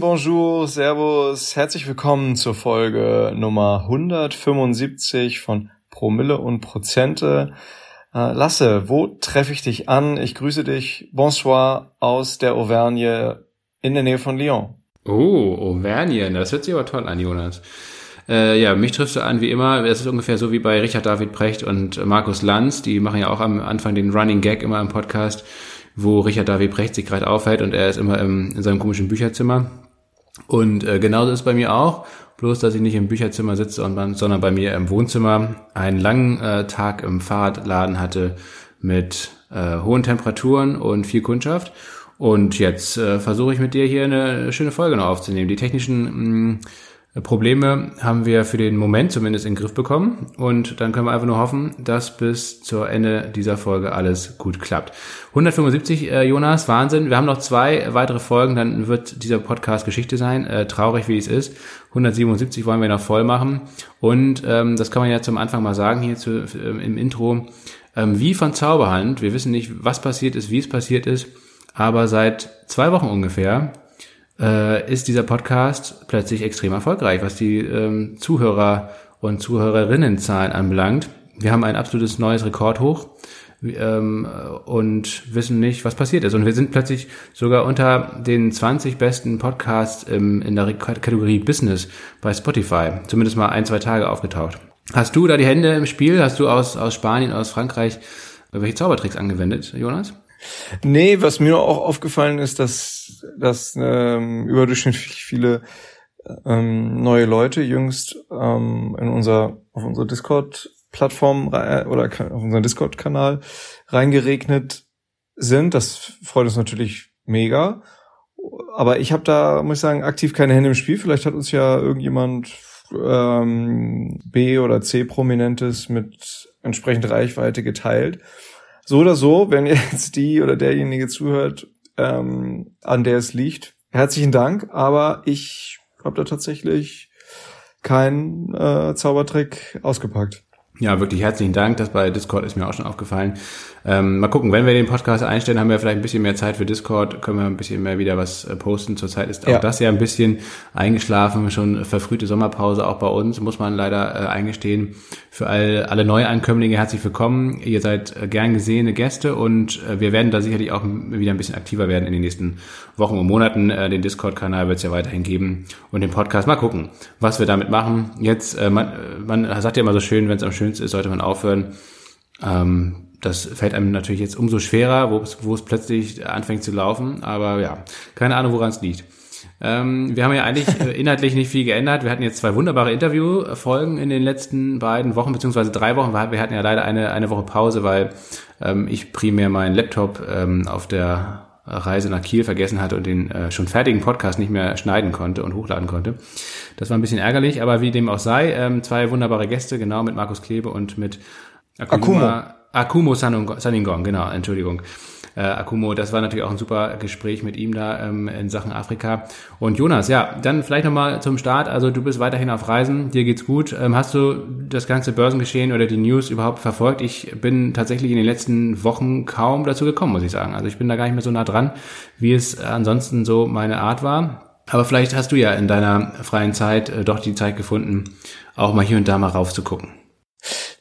Bonjour, servus, herzlich willkommen zur Folge Nummer 175 von Promille und Prozente. Äh, Lasse, wo treffe ich dich an? Ich grüße dich. Bonsoir aus der Auvergne in der Nähe von Lyon. Oh, Auvergne, das hört sich aber toll an, Jonas. Äh, ja, mich triffst du an wie immer. Es ist ungefähr so wie bei Richard David Precht und Markus Lanz. Die machen ja auch am Anfang den Running Gag immer im Podcast wo Richard David Brecht sich gerade aufhält und er ist immer im, in seinem komischen Bücherzimmer. Und äh, genauso ist bei mir auch, bloß dass ich nicht im Bücherzimmer sitze, und, sondern bei mir im Wohnzimmer einen langen äh, Tag im Fahrradladen hatte mit äh, hohen Temperaturen und viel Kundschaft. Und jetzt äh, versuche ich mit dir hier eine schöne Folge noch aufzunehmen. Die technischen mh, mm, Probleme haben wir für den Moment zumindest in den Griff bekommen und dann können wir einfach nur hoffen, dass bis zur Ende dieser Folge alles gut klappt. 175, äh, Jonas, Wahnsinn. Wir haben noch zwei weitere Folgen, dann wird dieser Podcast Geschichte sein, äh, traurig wie es ist. 177 wollen wir noch voll machen und ähm, das kann man ja zum Anfang mal sagen hier zu, äh, im Intro. Ähm, wie von Zauberhand, wir wissen nicht, was passiert ist, wie es passiert ist, aber seit zwei Wochen ungefähr äh, ist dieser Podcast plötzlich extrem erfolgreich, was die ähm, Zuhörer und Zuhörerinnenzahlen anbelangt. Wir haben ein absolutes neues Rekordhoch ähm, und wissen nicht, was passiert ist. Und wir sind plötzlich sogar unter den 20 besten Podcasts im, in der Kategorie Business bei Spotify, zumindest mal ein, zwei Tage aufgetaucht. Hast du da die Hände im Spiel? Hast du aus, aus Spanien, aus Frankreich welche Zaubertricks angewendet, Jonas? Nee, was mir auch aufgefallen ist, dass, dass ähm, überdurchschnittlich viele ähm, neue Leute jüngst ähm, in unser, auf unsere Discord-Plattform oder auf unseren Discord-Kanal reingeregnet sind. Das freut uns natürlich mega. Aber ich habe da, muss ich sagen, aktiv keine Hände im Spiel. Vielleicht hat uns ja irgendjemand ähm, B oder C Prominentes mit entsprechend Reichweite geteilt so oder so, wenn jetzt die oder derjenige zuhört, ähm, an der es liegt, herzlichen Dank. Aber ich habe da tatsächlich keinen äh, Zaubertrick ausgepackt. Ja, wirklich herzlichen Dank. Das bei Discord ist mir auch schon aufgefallen. Ähm, mal gucken, wenn wir den Podcast einstellen, haben wir vielleicht ein bisschen mehr Zeit für Discord, können wir ein bisschen mehr wieder was äh, posten. Zurzeit ist auch ja. das ja ein bisschen eingeschlafen, schon verfrühte Sommerpause auch bei uns, muss man leider äh, eingestehen. Für all, alle Neuankömmlinge herzlich willkommen. Ihr seid äh, gern gesehene Gäste und äh, wir werden da sicherlich auch wieder ein bisschen aktiver werden in den nächsten Wochen und Monaten. Äh, den Discord-Kanal wird es ja weiterhin geben und den Podcast. Mal gucken, was wir damit machen. Jetzt, man, man sagt ja immer so schön, wenn es am schönsten ist, sollte man aufhören. Ähm, das fällt einem natürlich jetzt umso schwerer, wo es, wo es plötzlich anfängt zu laufen. Aber ja, keine Ahnung, woran es liegt. Ähm, wir haben ja eigentlich äh, inhaltlich nicht viel geändert. Wir hatten jetzt zwei wunderbare Interviewfolgen in den letzten beiden Wochen, beziehungsweise drei Wochen. Wir hatten ja leider eine, eine Woche Pause, weil ähm, ich primär meinen Laptop ähm, auf der Reise nach Kiel vergessen hatte und den äh, schon fertigen Podcast nicht mehr schneiden konnte und hochladen konnte. Das war ein bisschen ärgerlich, aber wie dem auch sei, ähm, zwei wunderbare Gäste, genau mit Markus Klebe und mit Akuma, Akumo. Akumo Saningong, genau, Entschuldigung. Äh, Akumo, das war natürlich auch ein super Gespräch mit ihm da ähm, in Sachen Afrika. Und Jonas, ja, dann vielleicht nochmal zum Start. Also du bist weiterhin auf Reisen, dir geht's gut. Ähm, hast du das ganze Börsengeschehen oder die News überhaupt verfolgt? Ich bin tatsächlich in den letzten Wochen kaum dazu gekommen, muss ich sagen. Also ich bin da gar nicht mehr so nah dran, wie es ansonsten so meine Art war. Aber vielleicht hast du ja in deiner freien Zeit äh, doch die Zeit gefunden, auch mal hier und da mal raufzugucken.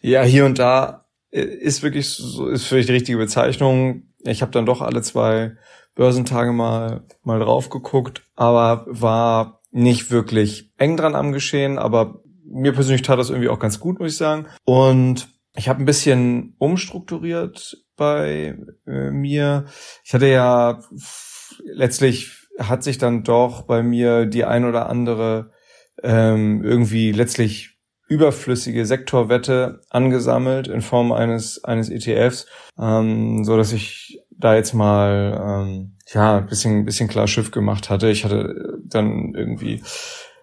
Ja, hier und da ist wirklich so, ist für die richtige Bezeichnung. Ich habe dann doch alle zwei Börsentage mal mal drauf geguckt, aber war nicht wirklich eng dran am Geschehen, aber mir persönlich tat das irgendwie auch ganz gut, muss ich sagen. Und ich habe ein bisschen umstrukturiert bei äh, mir. Ich hatte ja letztlich hat sich dann doch bei mir die ein oder andere ähm, irgendwie letztlich überflüssige Sektorwette angesammelt in Form eines eines ETFs, ähm, so dass ich da jetzt mal ähm, ja ein bisschen bisschen klar Schiff gemacht hatte. Ich hatte dann irgendwie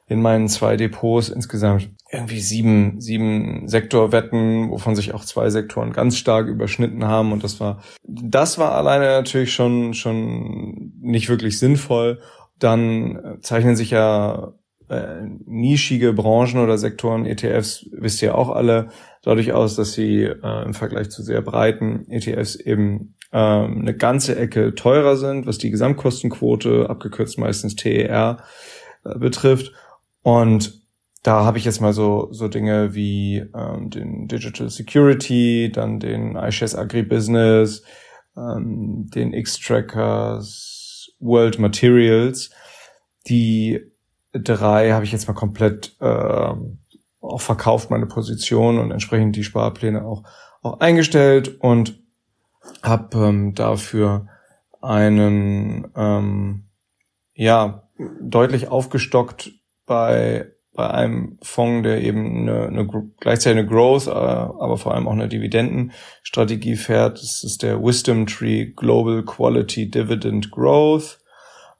in meinen zwei Depots insgesamt irgendwie sieben, sieben Sektorwetten, wovon sich auch zwei Sektoren ganz stark überschnitten haben. Und das war, das war alleine natürlich schon, schon nicht wirklich sinnvoll. Dann zeichnen sich ja äh, nischige Branchen oder Sektoren ETFs, wisst ihr auch alle, dadurch aus, dass sie äh, im Vergleich zu sehr breiten ETFs eben ähm, eine ganze Ecke teurer sind, was die Gesamtkostenquote, abgekürzt meistens TER, äh, betrifft. Und da habe ich jetzt mal so, so Dinge wie ähm, den Digital Security, dann den iShares Agribusiness, ähm, den X-Trackers, World Materials. Die drei habe ich jetzt mal komplett äh, auch verkauft, meine Position und entsprechend die Sparpläne auch, auch eingestellt und habe ähm, dafür einen ähm, ja deutlich aufgestockt bei bei einem Fonds, der eben eine, eine gleichzeitig eine Growth, äh, aber vor allem auch eine Dividendenstrategie fährt. Das ist der Wisdom Tree Global Quality Dividend Growth.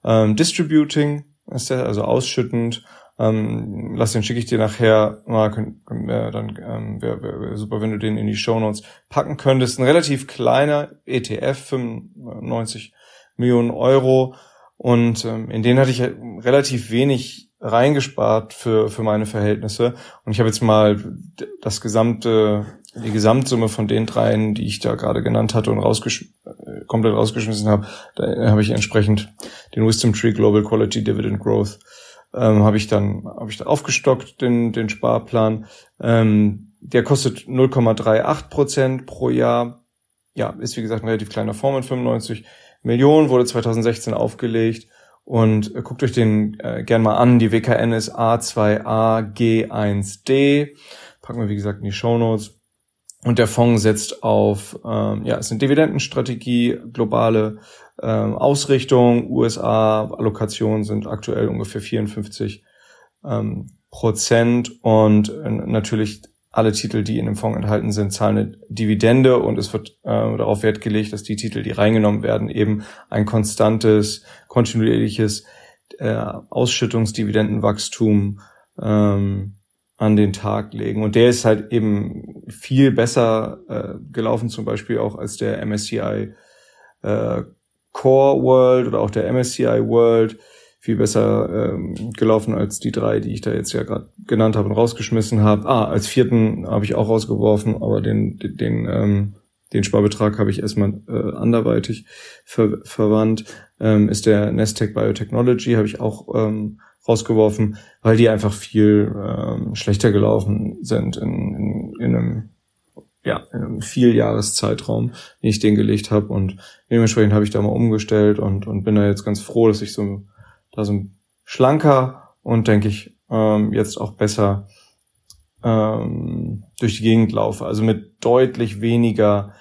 Ähm, Distributing ist der, also ausschüttend. Ähm, lass den schicke ich dir nachher mal, können, wir dann ähm, wäre wär, super, wenn du den in die Show Notes packen könntest. Ein relativ kleiner ETF, 95 Millionen Euro. Und ähm, in den hatte ich relativ wenig reingespart für, für meine Verhältnisse. Und ich habe jetzt mal das gesamte, die Gesamtsumme von den dreien, die ich da gerade genannt hatte und rausgesch äh, komplett rausgeschmissen habe, da habe ich entsprechend den Wisdom Tree Global Quality Dividend Growth ähm, habe ich dann habe ich da aufgestockt den den Sparplan. Ähm, der kostet 0,38 Prozent pro Jahr. Ja, ist wie gesagt ein relativ kleiner Fonds mit 95 Millionen, wurde 2016 aufgelegt und äh, guckt euch den äh, gern mal an. Die WKN ist A2AG1D. Packen wir, wie gesagt, in die Show Notes. Und der Fonds setzt auf, ähm, ja, es ist eine Dividendenstrategie, globale ähm, Ausrichtung, USA, Allokationen sind aktuell ungefähr 54 ähm, Prozent. Und äh, natürlich alle Titel, die in dem Fonds enthalten sind, zahlen eine Dividende. Und es wird äh, darauf Wert gelegt, dass die Titel, die reingenommen werden, eben ein konstantes, kontinuierliches äh, Ausschüttungsdividendenwachstum ähm, an den Tag legen. Und der ist halt eben viel besser äh, gelaufen, zum Beispiel auch als der MSCI äh, Core World oder auch der MSCI World viel besser ähm, gelaufen als die drei, die ich da jetzt ja gerade genannt habe und rausgeschmissen habe. Ah, als vierten habe ich auch rausgeworfen, aber den den, den, ähm, den Sparbetrag habe ich erstmal äh, anderweitig ver verwandt. Ähm, ist der Nestec Biotechnology habe ich auch ähm, rausgeworfen, weil die einfach viel ähm, schlechter gelaufen sind in, in, in einem ja, in einem Vieljahreszeitraum, den ich den gelegt habe und dementsprechend habe ich da mal umgestellt und, und bin da jetzt ganz froh, dass ich so da so schlanker und denke ich ähm, jetzt auch besser ähm, durch die Gegend laufe. Also mit deutlich weniger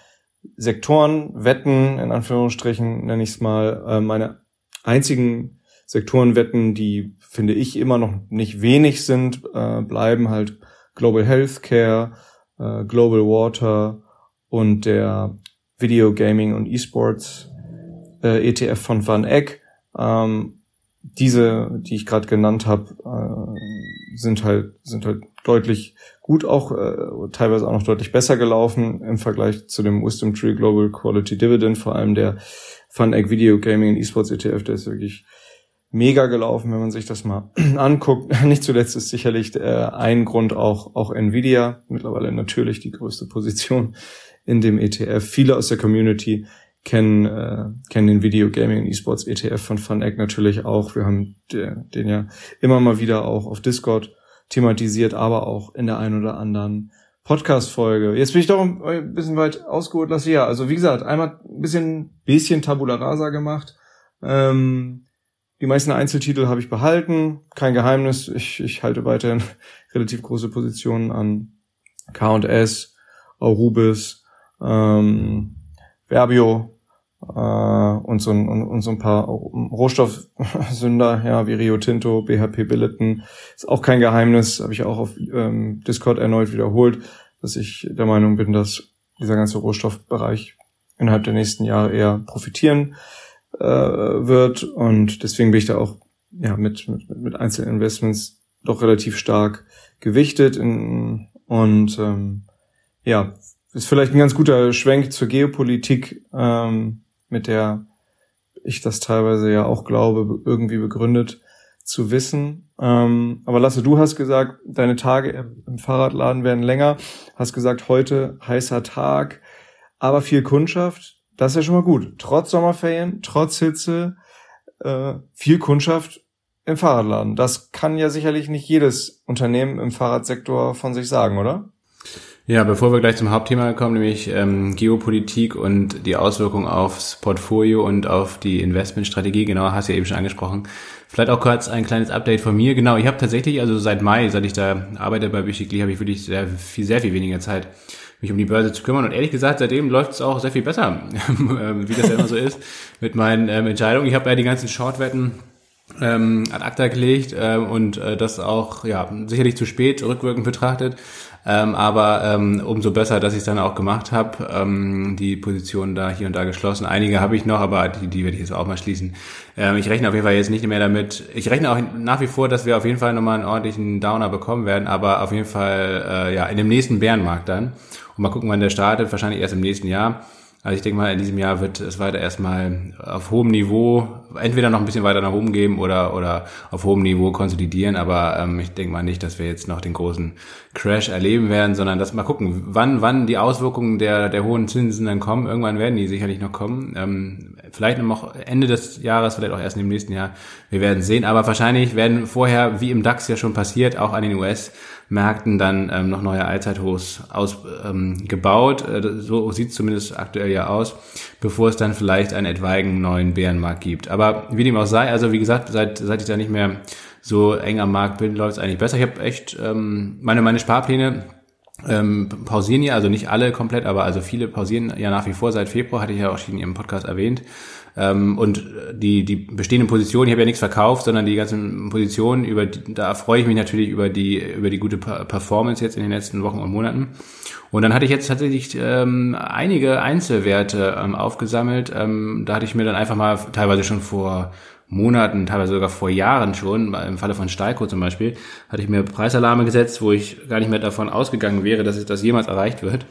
Sektoren, Wetten, in Anführungsstrichen nenne ich es mal, äh, meine einzigen Sektorenwetten, die finde ich immer noch nicht wenig sind, äh, bleiben halt Global Healthcare, äh, Global Water und der Video Gaming und Esports ETF von Van Eck. Ähm, diese, die ich gerade genannt habe, sind halt sind halt deutlich gut auch äh, teilweise auch noch deutlich besser gelaufen im Vergleich zu dem Wisdom Tree Global Quality Dividend, vor allem der Fun Egg Video Gaming und Esports ETF, der ist wirklich mega gelaufen, wenn man sich das mal anguckt. Nicht zuletzt ist sicherlich äh, ein Grund auch auch Nvidia, mittlerweile natürlich die größte Position in dem ETF. Viele aus der Community kennen, äh, kennen den Video Gaming und Esports ETF von FunEgg natürlich auch. Wir haben den ja immer mal wieder auch auf Discord thematisiert, aber auch in der einen oder anderen Podcast-Folge. Jetzt bin ich doch ein bisschen weit ausgeholt, lasse ja. Also wie gesagt, einmal ein bisschen, bisschen Tabula Rasa gemacht. Ähm, die meisten Einzeltitel habe ich behalten. Kein Geheimnis. Ich, ich halte weiterhin relativ große Positionen an K&S, Aurubis, ähm, Verbio, äh, und, so ein, und, und so ein paar Rohstoffsünder, ja, wie Rio Tinto, BHP Billiton. Ist auch kein Geheimnis, habe ich auch auf ähm, Discord erneut wiederholt, dass ich der Meinung bin, dass dieser ganze Rohstoffbereich innerhalb der nächsten Jahre eher profitieren äh, wird. Und deswegen bin ich da auch ja, mit, mit, mit Einzelinvestments doch relativ stark gewichtet. In, und ähm, ja, ist vielleicht ein ganz guter Schwenk zur Geopolitik. Ähm, mit der ich das teilweise ja auch glaube, irgendwie begründet zu wissen. Ähm, aber Lasse, du hast gesagt, deine Tage im Fahrradladen werden länger. Hast gesagt, heute heißer Tag, aber viel Kundschaft. das ist ja schon mal gut. Trotz Sommerferien, trotz Hitze, äh, viel Kundschaft im Fahrradladen. Das kann ja sicherlich nicht jedes Unternehmen im Fahrradsektor von sich sagen, oder? Ja, bevor wir gleich zum Hauptthema kommen, nämlich ähm, Geopolitik und die Auswirkungen aufs Portfolio und auf die Investmentstrategie, genau, hast du ja eben schon angesprochen. Vielleicht auch kurz ein kleines Update von mir. Genau, ich habe tatsächlich, also seit Mai, seit ich da arbeite bei Bichikli, habe ich wirklich sehr viel, sehr viel weniger Zeit, mich um die Börse zu kümmern. Und ehrlich gesagt, seitdem läuft es auch sehr viel besser, wie das ja immer so ist, mit meinen ähm, Entscheidungen. Ich habe ja die ganzen Shortwetten ähm, ad acta gelegt ähm, und äh, das auch ja sicherlich zu spät rückwirkend betrachtet. Ähm, aber ähm, umso besser, dass ich es dann auch gemacht habe. Ähm, die Position da hier und da geschlossen. Einige habe ich noch, aber die, die werde ich jetzt auch mal schließen. Ähm, ich rechne auf jeden Fall jetzt nicht mehr damit. Ich rechne auch nach wie vor, dass wir auf jeden Fall nochmal einen ordentlichen Downer bekommen werden, aber auf jeden Fall äh, ja in dem nächsten Bärenmarkt dann. Und mal gucken, wann der startet. Wahrscheinlich erst im nächsten Jahr. Also ich denke mal, in diesem Jahr wird es weiter erstmal auf hohem Niveau, entweder noch ein bisschen weiter nach oben geben oder, oder auf hohem Niveau konsolidieren. Aber ähm, ich denke mal nicht, dass wir jetzt noch den großen Crash erleben werden, sondern dass mal gucken, wann, wann die Auswirkungen der, der hohen Zinsen dann kommen. Irgendwann werden die sicherlich noch kommen. Ähm, vielleicht noch Ende des Jahres, vielleicht auch erst im nächsten Jahr. Wir werden sehen. Aber wahrscheinlich werden vorher, wie im DAX ja schon passiert, auch an den US- Märkten dann ähm, noch neue Allzeithochs ausgebaut. Ähm, äh, so sieht es zumindest aktuell ja aus, bevor es dann vielleicht einen etwaigen neuen Bärenmarkt gibt. Aber wie dem auch sei, also wie gesagt, seit, seit ich da nicht mehr so eng am Markt bin, läuft es eigentlich besser. Ich habe echt ähm, meine, meine Sparpläne ähm, pausieren ja, also nicht alle komplett, aber also viele pausieren ja nach wie vor seit Februar, hatte ich ja auch schon in Ihrem Podcast erwähnt. Ähm, und die, die bestehenden Positionen, ich habe ja nichts verkauft, sondern die ganzen Positionen, über die, da freue ich mich natürlich über die, über die gute Performance jetzt in den letzten Wochen und Monaten. Und dann hatte ich jetzt tatsächlich ähm, einige Einzelwerte ähm, aufgesammelt. Ähm, da hatte ich mir dann einfach mal teilweise schon vor Monaten, teilweise sogar vor Jahren schon, im Falle von Steiko zum Beispiel, hatte ich mir Preisalarme gesetzt, wo ich gar nicht mehr davon ausgegangen wäre, dass es das jemals erreicht wird.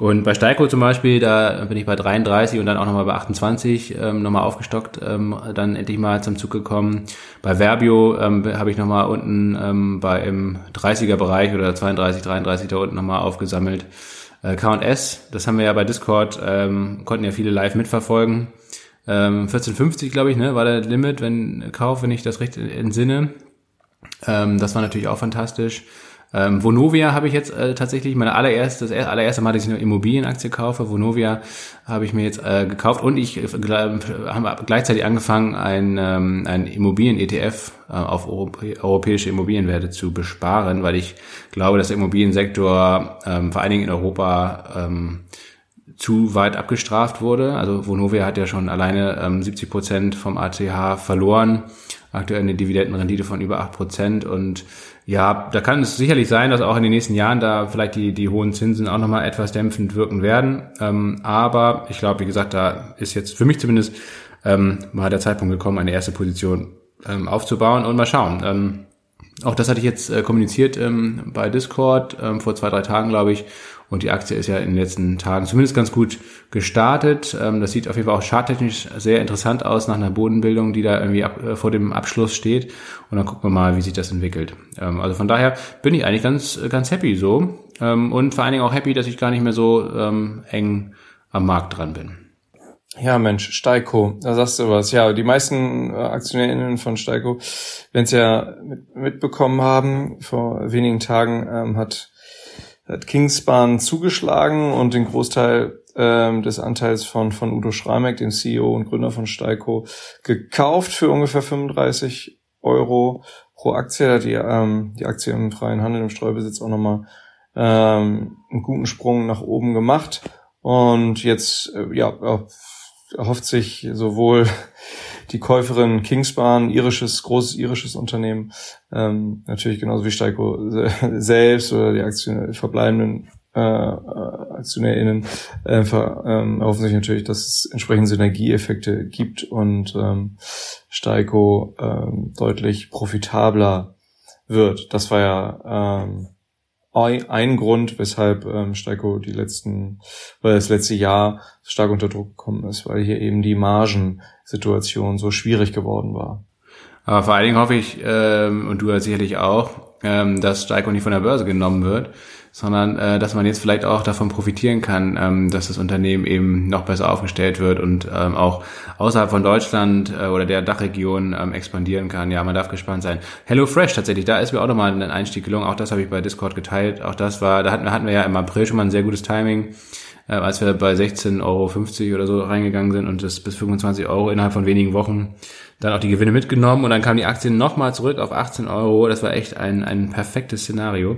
Und bei Steiko zum Beispiel, da bin ich bei 33 und dann auch nochmal bei 28 ähm, nochmal aufgestockt, ähm, dann endlich mal zum Zug gekommen. Bei Verbio ähm, habe ich nochmal unten ähm, bei im 30er Bereich oder 32, 33 da unten nochmal aufgesammelt. Äh, K&S, das haben wir ja bei Discord, ähm, konnten ja viele live mitverfolgen. Ähm, 14,50 glaube ich, ne, war der Limit, wenn Kauf, wenn ich das recht entsinne. Ähm, das war natürlich auch fantastisch. Ähm, Vonovia habe ich jetzt äh, tatsächlich meine allererste, das allererste Mal, dass ich eine Immobilienaktie kaufe. Vonovia habe ich mir jetzt äh, gekauft und ich äh, habe gleichzeitig angefangen, ein, ähm, ein Immobilien-ETF äh, auf europäische Immobilienwerte zu besparen, weil ich glaube, dass der Immobiliensektor ähm, vor allen Dingen in Europa ähm, zu weit abgestraft wurde. Also Vonovia hat ja schon alleine ähm, 70 Prozent vom ATH verloren. Aktuell eine Dividendenrendite von über 8 Prozent und ja, da kann es sicherlich sein, dass auch in den nächsten Jahren da vielleicht die, die hohen Zinsen auch nochmal etwas dämpfend wirken werden. Ähm, aber ich glaube, wie gesagt, da ist jetzt für mich zumindest ähm, mal der Zeitpunkt gekommen, eine erste Position ähm, aufzubauen und mal schauen. Ähm, auch das hatte ich jetzt äh, kommuniziert ähm, bei Discord ähm, vor zwei, drei Tagen, glaube ich. Und die Aktie ist ja in den letzten Tagen zumindest ganz gut gestartet. Ähm, das sieht auf jeden Fall auch charttechnisch sehr interessant aus nach einer Bodenbildung, die da irgendwie ab, äh, vor dem Abschluss steht. Und dann gucken wir mal, wie sich das entwickelt. Ähm, also von daher bin ich eigentlich ganz, ganz happy so. Ähm, und vor allen Dingen auch happy, dass ich gar nicht mehr so eng am Markt dran bin. Ja, Mensch, Steiko, da sagst du was. Ja, die meisten äh, AktionärInnen von Steiko, wenn es ja mit, mitbekommen haben, vor wenigen Tagen ähm, hat hat Kingspan zugeschlagen und den Großteil ähm, des Anteils von, von Udo Schramek, dem CEO und Gründer von Steiko, gekauft für ungefähr 35 Euro pro Aktie. Da hat die, ähm, die Aktie im freien Handel, im Streubesitz auch nochmal ähm, einen guten Sprung nach oben gemacht. Und jetzt äh, ja, erhofft sich sowohl die Käuferin Kingspan, irisches, großes irisches Unternehmen, ähm, natürlich genauso wie Steiko selbst oder die Aktionäre, verbleibenden äh, AktionärInnen äh, ähm, erhoffen sich natürlich, dass es entsprechende Synergieeffekte gibt und ähm, Steiko ähm, deutlich profitabler wird. Das war ja ähm, ein Grund, weshalb ähm, Steiko die letzten, weil das letzte Jahr stark unter Druck gekommen ist, weil hier eben die Margensituation so schwierig geworden war. Aber vor allen Dingen hoffe ich, ähm, und du sicherlich auch, ähm, dass Steiko nicht von der Börse genommen wird. sondern äh, dass man jetzt vielleicht auch davon profitieren kann, ähm, dass das Unternehmen eben noch besser aufgestellt wird und ähm, auch außerhalb von Deutschland äh, oder der Dachregion ähm, expandieren kann. Ja, man darf gespannt sein. Hello Fresh tatsächlich, da ist mir auch nochmal ein Einstieg gelungen. Auch das habe ich bei Discord geteilt. Auch das war, da hatten wir, hatten wir ja im April schon mal ein sehr gutes Timing äh, als wir bei 16,50 Euro oder so reingegangen sind und das bis 25 Euro innerhalb von wenigen Wochen dann auch die Gewinne mitgenommen und dann kam die Aktie nochmal zurück auf 18 Euro. Das war echt ein, ein perfektes Szenario.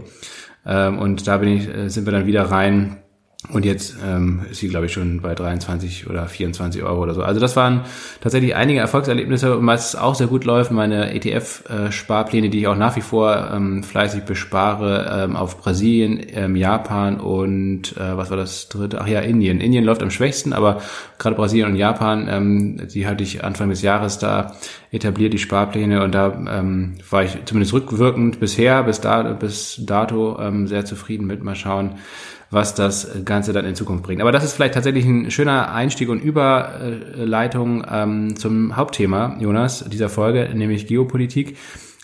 Ähm, und da bin ich, äh, sind wir dann wieder rein und jetzt ähm, ist sie, glaube ich, schon bei 23 oder 24 Euro oder so. Also das waren tatsächlich einige Erfolgserlebnisse. Und was auch sehr gut läuft, meine ETF-Sparpläne, die ich auch nach wie vor ähm, fleißig bespare, ähm, auf Brasilien, ähm, Japan und äh, was war das dritte? Ach ja, Indien. Indien läuft am schwächsten, aber gerade Brasilien und Japan, ähm, die hatte ich Anfang des Jahres da etabliert, die Sparpläne. Und da ähm, war ich zumindest rückwirkend bisher, bis, da, bis dato ähm, sehr zufrieden mit. Mal schauen, was das Ganze dann in Zukunft bringt. Aber das ist vielleicht tatsächlich ein schöner Einstieg und Überleitung ähm, zum Hauptthema, Jonas, dieser Folge, nämlich Geopolitik.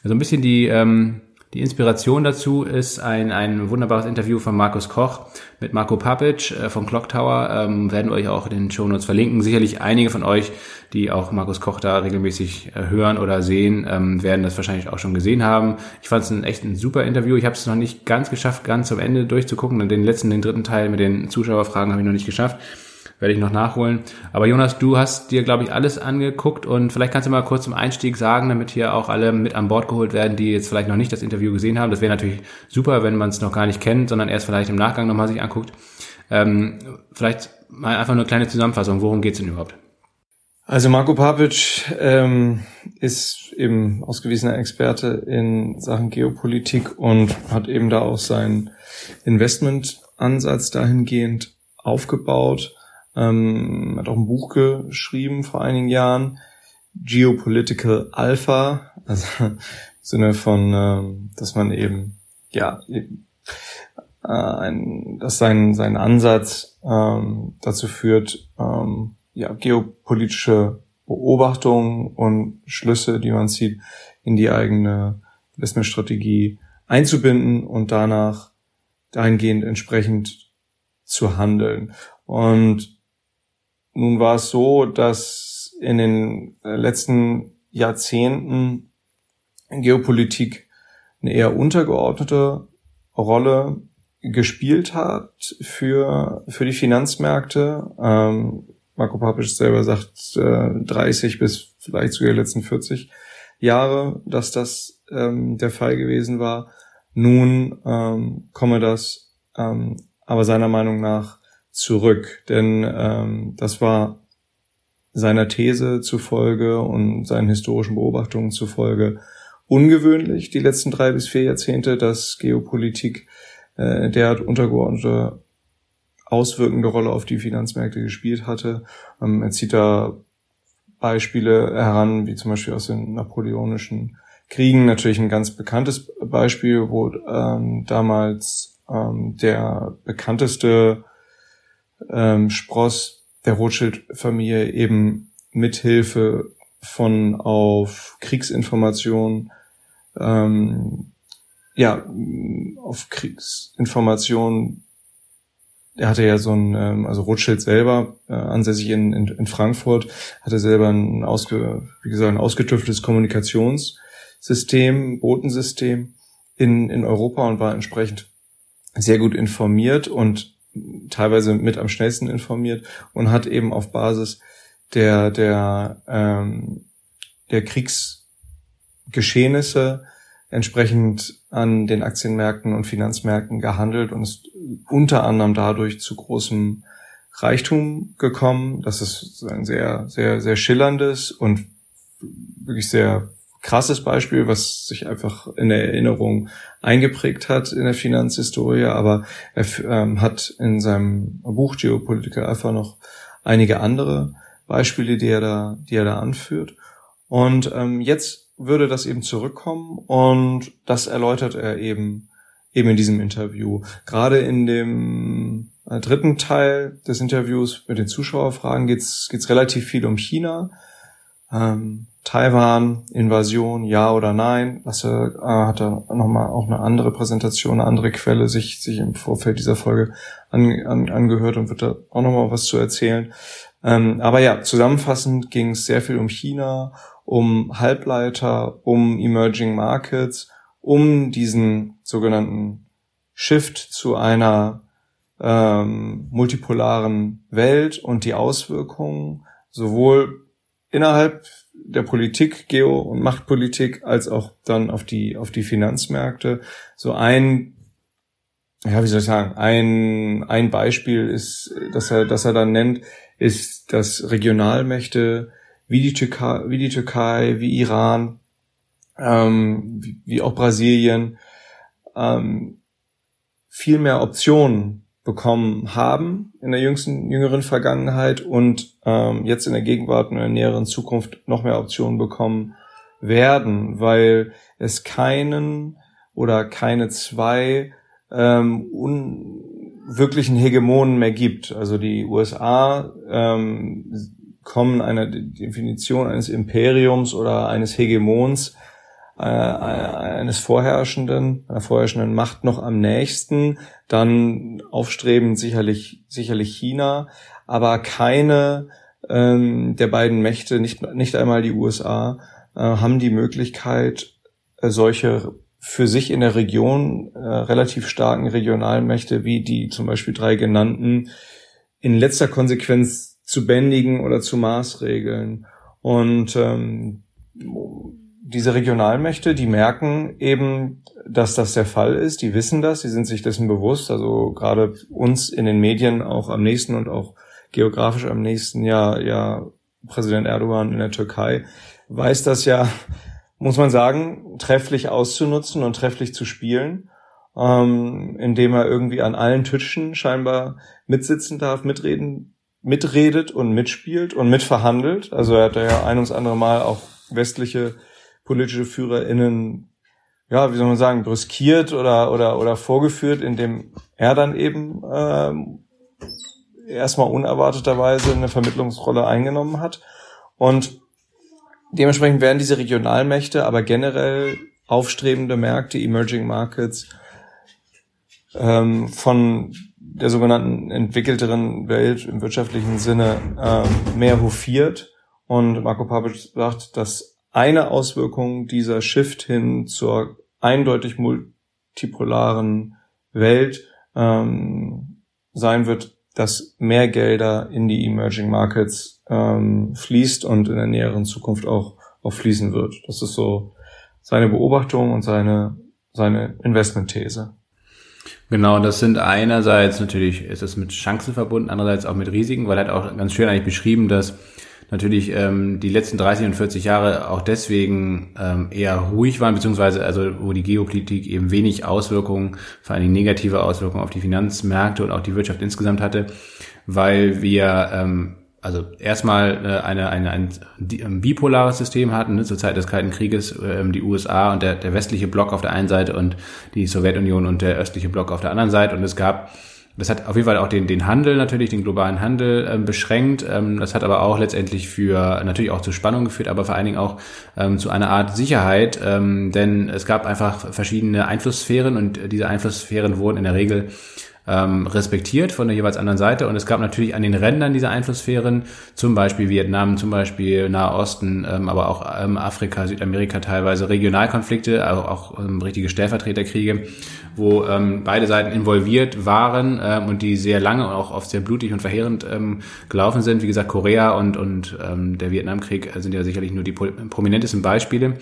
Also ein bisschen die ähm, die Inspiration dazu ist ein, ein wunderbares Interview von Markus Koch mit Marco Papic äh, vom Clock Tower. Ähm, werden wir euch auch in den Show Notes verlinken. Sicherlich einige von euch, die auch Markus Koch da regelmäßig äh, hören oder sehen, ähm, werden das wahrscheinlich auch schon gesehen haben. Ich fand es ein echt ein super Interview. Ich habe es noch nicht ganz geschafft, ganz zum Ende durchzugucken. Den letzten, den dritten Teil mit den Zuschauerfragen habe ich noch nicht geschafft werde ich noch nachholen. Aber Jonas, du hast dir, glaube ich, alles angeguckt und vielleicht kannst du mal kurz zum Einstieg sagen, damit hier auch alle mit an Bord geholt werden, die jetzt vielleicht noch nicht das Interview gesehen haben. Das wäre natürlich super, wenn man es noch gar nicht kennt, sondern erst vielleicht im Nachgang nochmal sich anguckt. Ähm, vielleicht mal einfach eine kleine Zusammenfassung. Worum geht's denn überhaupt? Also Marco Papic ähm, ist eben ausgewiesener Experte in Sachen Geopolitik und hat eben da auch seinen Investmentansatz dahingehend aufgebaut ähm, hat auch ein Buch geschrieben vor einigen Jahren, Geopolitical Alpha, also im Sinne von, ähm, dass man eben, ja, äh, ein, dass sein, sein Ansatz ähm, dazu führt, ähm, ja, geopolitische Beobachtungen und Schlüsse, die man zieht, in die eigene Investmentstrategie einzubinden und danach dahingehend entsprechend zu handeln. Und nun war es so, dass in den äh, letzten Jahrzehnten Geopolitik eine eher untergeordnete Rolle gespielt hat für, für die Finanzmärkte. Ähm, Marco Papisch selber sagt äh, 30 bis vielleicht sogar die letzten 40 Jahre, dass das ähm, der Fall gewesen war. Nun ähm, komme das ähm, aber seiner Meinung nach zurück, denn ähm, das war seiner These zufolge und seinen historischen Beobachtungen zufolge ungewöhnlich, die letzten drei bis vier Jahrzehnte, dass Geopolitik äh, derart untergeordnete auswirkende Rolle auf die Finanzmärkte gespielt hatte. Ähm, er zieht da Beispiele heran, wie zum Beispiel aus den napoleonischen Kriegen, natürlich ein ganz bekanntes Beispiel, wo ähm, damals ähm, der bekannteste ähm, Spross der Rothschild-Familie eben mithilfe von auf Kriegsinformationen, ähm, ja, auf Kriegsinformationen, er hatte ja so ein, ähm, also Rothschild selber, äh, ansässig in, in, in Frankfurt, hatte selber ein, ausge, wie gesagt, ein ausgetüfteltes Kommunikationssystem, Botensystem in, in Europa und war entsprechend sehr gut informiert und teilweise mit am schnellsten informiert und hat eben auf Basis der der ähm, der Kriegsgeschehnisse entsprechend an den Aktienmärkten und Finanzmärkten gehandelt und ist unter anderem dadurch zu großem Reichtum gekommen. Das ist ein sehr, sehr, sehr schillerndes und wirklich sehr krasses Beispiel, was sich einfach in der Erinnerung eingeprägt hat in der Finanzhistorie, aber er ähm, hat in seinem Buch Geopolitical Alpha noch einige andere Beispiele, die er da, die er da anführt. Und ähm, jetzt würde das eben zurückkommen und das erläutert er eben eben in diesem Interview. Gerade in dem äh, dritten Teil des Interviews mit den Zuschauerfragen geht's geht's relativ viel um China. Ähm, Taiwan, Invasion, ja oder nein. Lasse äh, hat da nochmal auch eine andere Präsentation, eine andere Quelle sich, sich im Vorfeld dieser Folge an, an, angehört und wird da auch nochmal was zu erzählen. Ähm, aber ja, zusammenfassend ging es sehr viel um China, um Halbleiter, um Emerging Markets, um diesen sogenannten Shift zu einer ähm, multipolaren Welt und die Auswirkungen sowohl innerhalb der Politik, Geo- und Machtpolitik, als auch dann auf die, auf die Finanzmärkte. So ein, ja, wie soll ich sagen, ein, ein Beispiel ist, dass er, dass er dann nennt, ist, dass Regionalmächte wie die Türkei, wie, die Türkei, wie Iran, ähm, wie, wie auch Brasilien, ähm, viel mehr Optionen bekommen haben in der jüngsten, jüngeren Vergangenheit und ähm, jetzt in der Gegenwart und in der näheren Zukunft noch mehr Optionen bekommen werden, weil es keinen oder keine zwei ähm, un wirklichen Hegemonen mehr gibt. Also die USA ähm, kommen einer Definition eines Imperiums oder eines Hegemons äh, eines vorherrschenden, einer vorherrschenden Macht noch am nächsten, dann aufstrebend sicherlich, sicherlich China, aber keine ähm, der beiden Mächte, nicht, nicht einmal die USA, äh, haben die Möglichkeit, äh, solche für sich in der Region äh, relativ starken Regionalmächte wie die zum Beispiel drei genannten in letzter Konsequenz zu bändigen oder zu maßregeln. Und ähm, diese Regionalmächte, die merken eben, dass das der Fall ist. Die wissen das, die sind sich dessen bewusst. Also gerade uns in den Medien auch am nächsten und auch geografisch am nächsten Jahr, ja, Präsident Erdogan in der Türkei weiß das ja, muss man sagen, trefflich auszunutzen und trefflich zu spielen, ähm, indem er irgendwie an allen Tischen scheinbar mitsitzen darf, mitreden, mitredet und mitspielt und mitverhandelt. Also er hat ja ein ums andere Mal auch westliche politische FührerInnen, ja, wie soll man sagen, brüskiert oder, oder, oder vorgeführt, indem er dann eben ähm, erstmal unerwarteterweise eine Vermittlungsrolle eingenommen hat. Und dementsprechend werden diese Regionalmächte, aber generell aufstrebende Märkte, Emerging Markets, ähm, von der sogenannten entwickelteren Welt im wirtschaftlichen Sinne ähm, mehr hofiert. Und Marco Papic sagt, dass eine Auswirkung dieser Shift hin zur eindeutig multipolaren Welt ähm, sein wird, dass mehr Gelder in die Emerging Markets ähm, fließt und in der näheren Zukunft auch, auch fließen wird. Das ist so seine Beobachtung und seine, seine Investmentthese. Genau, das sind einerseits natürlich, ist es mit Chancen verbunden, andererseits auch mit Risiken, weil er hat auch ganz schön eigentlich beschrieben, dass natürlich ähm, die letzten 30 und 40 Jahre auch deswegen ähm, eher ruhig waren, beziehungsweise also wo die Geopolitik eben wenig Auswirkungen, vor allen Dingen negative Auswirkungen auf die Finanzmärkte und auch die Wirtschaft insgesamt hatte, weil wir ähm, also erstmal äh, eine, eine, ein, ein bipolares System hatten, ne, zur Zeit des Kalten Krieges, ähm, die USA und der, der westliche Block auf der einen Seite und die Sowjetunion und der östliche Block auf der anderen Seite. Und es gab das hat auf jeden Fall auch den, den Handel natürlich, den globalen Handel ähm, beschränkt. Ähm, das hat aber auch letztendlich für natürlich auch zu Spannung geführt, aber vor allen Dingen auch ähm, zu einer Art Sicherheit, ähm, denn es gab einfach verschiedene Einflusssphären und diese Einflusssphären wurden in der Regel ähm, respektiert von der jeweils anderen Seite. Und es gab natürlich an den Rändern dieser Einflusssphären, zum Beispiel Vietnam, zum Beispiel Nahe Osten, ähm, aber auch ähm, Afrika, Südamerika teilweise Regionalkonflikte, also auch ähm, richtige Stellvertreterkriege, wo ähm, beide Seiten involviert waren ähm, und die sehr lange und auch oft sehr blutig und verheerend ähm, gelaufen sind. Wie gesagt, Korea und, und ähm, der Vietnamkrieg sind ja sicherlich nur die prominentesten Beispiele.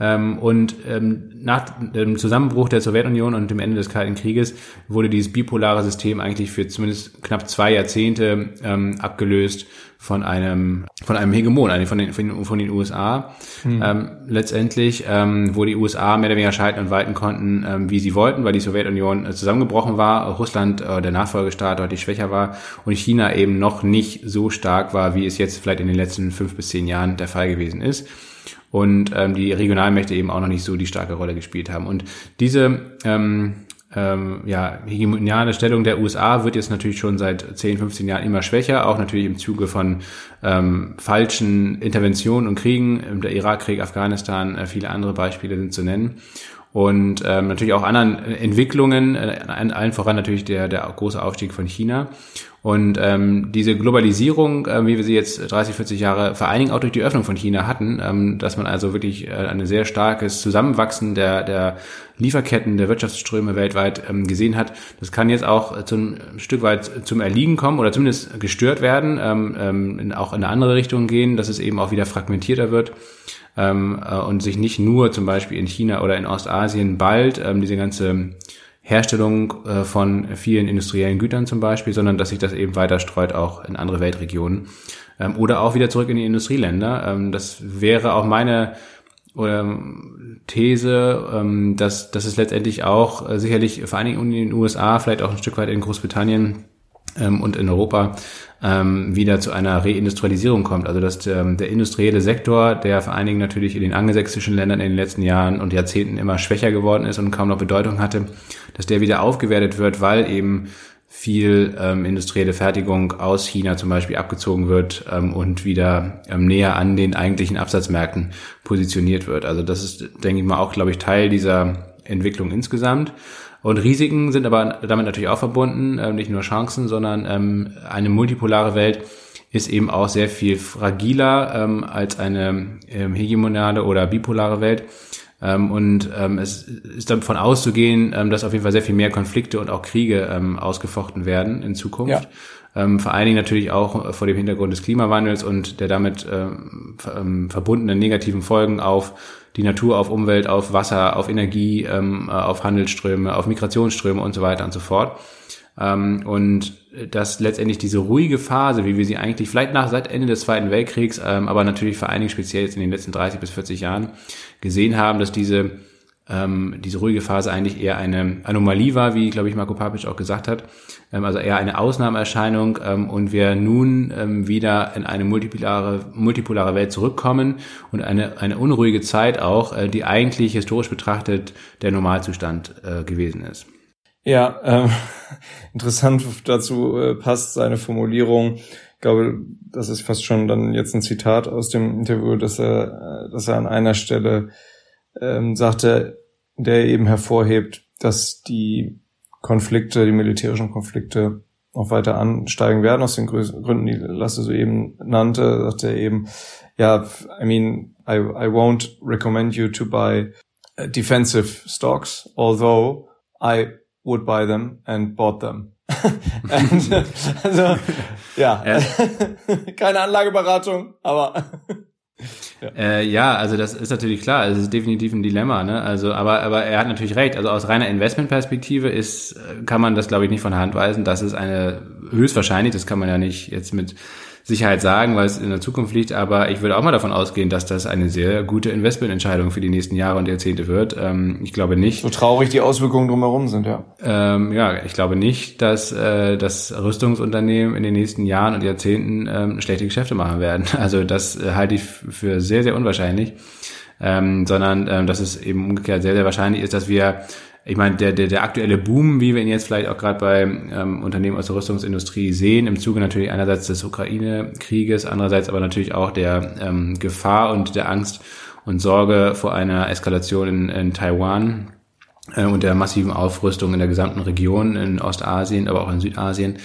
Ähm, und ähm, nach dem Zusammenbruch der Sowjetunion und dem Ende des Kalten Krieges wurde dieses bipolare System eigentlich für zumindest knapp zwei Jahrzehnte ähm, abgelöst von einem von einem Hegemon, von den, von den, von den USA. Mhm. Ähm, letztendlich, ähm, wo die USA mehr oder weniger schalten und walten konnten, ähm, wie sie wollten, weil die Sowjetunion äh, zusammengebrochen war, Russland, äh, der Nachfolgestaat, deutlich schwächer war und China eben noch nicht so stark war, wie es jetzt vielleicht in den letzten fünf bis zehn Jahren der Fall gewesen ist und ähm, die Regionalmächte eben auch noch nicht so die starke Rolle gespielt haben. Und diese ähm, ähm, ja, hegemoniale Stellung der USA wird jetzt natürlich schon seit 10, 15 Jahren immer schwächer, auch natürlich im Zuge von ähm, falschen Interventionen und Kriegen, der Irakkrieg, Afghanistan, äh, viele andere Beispiele sind zu nennen und ähm, natürlich auch anderen Entwicklungen, äh, allen voran natürlich der, der große Aufstieg von China. Und ähm, diese Globalisierung, äh, wie wir sie jetzt 30, 40 Jahre vor allen Dingen auch durch die Öffnung von China hatten, ähm, dass man also wirklich äh, ein sehr starkes Zusammenwachsen der, der Lieferketten, der Wirtschaftsströme weltweit ähm, gesehen hat, das kann jetzt auch zum ein Stück weit zum Erliegen kommen oder zumindest gestört werden, ähm, ähm, auch in eine andere Richtung gehen, dass es eben auch wieder fragmentierter wird ähm, äh, und sich nicht nur zum Beispiel in China oder in Ostasien bald ähm, diese ganze Herstellung äh, von vielen industriellen Gütern zum Beispiel, sondern dass sich das eben weiter streut auch in andere Weltregionen ähm, oder auch wieder zurück in die Industrieländer. Ähm, das wäre auch meine ähm, These, ähm, dass, dass es letztendlich auch äh, sicherlich vor allen Dingen in den USA, vielleicht auch ein Stück weit in Großbritannien ähm, und in Europa ähm, wieder zu einer Reindustrialisierung kommt. Also dass der, der industrielle Sektor, der vor allen Dingen natürlich in den angelsächsischen Ländern in den letzten Jahren und Jahrzehnten immer schwächer geworden ist und kaum noch Bedeutung hatte, dass der wieder aufgewertet wird, weil eben viel ähm, industrielle Fertigung aus China zum Beispiel abgezogen wird ähm, und wieder ähm, näher an den eigentlichen Absatzmärkten positioniert wird. Also das ist, denke ich mal, auch, glaube ich, Teil dieser Entwicklung insgesamt. Und Risiken sind aber damit natürlich auch verbunden, äh, nicht nur Chancen, sondern ähm, eine multipolare Welt ist eben auch sehr viel fragiler ähm, als eine ähm, hegemonale oder bipolare Welt. Ähm, und ähm, es ist davon auszugehen, ähm, dass auf jeden Fall sehr viel mehr Konflikte und auch Kriege ähm, ausgefochten werden in Zukunft. Ja. Ähm, vor allen Dingen natürlich auch vor dem Hintergrund des Klimawandels und der damit ähm, ähm verbundenen negativen Folgen auf die Natur, auf Umwelt, auf Wasser, auf Energie, ähm, äh, auf Handelsströme, auf Migrationsströme und so weiter und so fort. Ähm, und dass letztendlich diese ruhige Phase, wie wir sie eigentlich vielleicht nach seit Ende des Zweiten Weltkriegs, ähm, aber natürlich vor allen Dingen speziell jetzt in den letzten 30 bis 40 Jahren gesehen haben, dass diese ähm, diese ruhige Phase eigentlich eher eine Anomalie war, wie, glaube ich, Marco Papic auch gesagt hat. Ähm, also eher eine Ausnahmeerscheinung ähm, und wir nun ähm, wieder in eine multipolare, multipolare Welt zurückkommen und eine, eine unruhige Zeit auch, äh, die eigentlich historisch betrachtet der Normalzustand äh, gewesen ist. Ja, ähm, interessant dazu äh, passt seine Formulierung. Ich glaube, das ist fast schon dann jetzt ein Zitat aus dem Interview, dass er, äh, dass er an einer Stelle ähm, sagte, der eben hervorhebt, dass die Konflikte, die militärischen Konflikte noch weiter ansteigen werden, aus den Gründen, die Lasse so eben nannte, sagte er eben, ja, I mean, I, I won't recommend you to buy uh, defensive stocks, although I would buy them and bought them. and, also, ja. keine Anlageberatung, aber ja. Äh, ja, also das ist natürlich klar, es ist definitiv ein Dilemma, ne? Also, aber, aber er hat natürlich recht. Also aus reiner Investmentperspektive ist, kann man das, glaube ich, nicht von Hand weisen. Das ist eine höchstwahrscheinlich, das kann man ja nicht jetzt mit Sicherheit sagen, weil es in der Zukunft liegt, aber ich würde auch mal davon ausgehen, dass das eine sehr gute Investmententscheidung für die nächsten Jahre und Jahrzehnte wird. Ähm, ich glaube nicht. So traurig die Auswirkungen drumherum sind, ja. Ähm, ja, ich glaube nicht, dass äh, das Rüstungsunternehmen in den nächsten Jahren und Jahrzehnten ähm, schlechte Geschäfte machen werden. Also das äh, halte ich für sehr, sehr unwahrscheinlich. Ähm, sondern ähm, dass es eben umgekehrt sehr, sehr wahrscheinlich ist, dass wir ich meine, der, der, der aktuelle Boom, wie wir ihn jetzt vielleicht auch gerade bei ähm, Unternehmen aus der Rüstungsindustrie sehen, im Zuge natürlich einerseits des Ukraine-Krieges, andererseits aber natürlich auch der ähm, Gefahr und der Angst und Sorge vor einer Eskalation in, in Taiwan äh, und der massiven Aufrüstung in der gesamten Region, in Ostasien, aber auch in Südasien,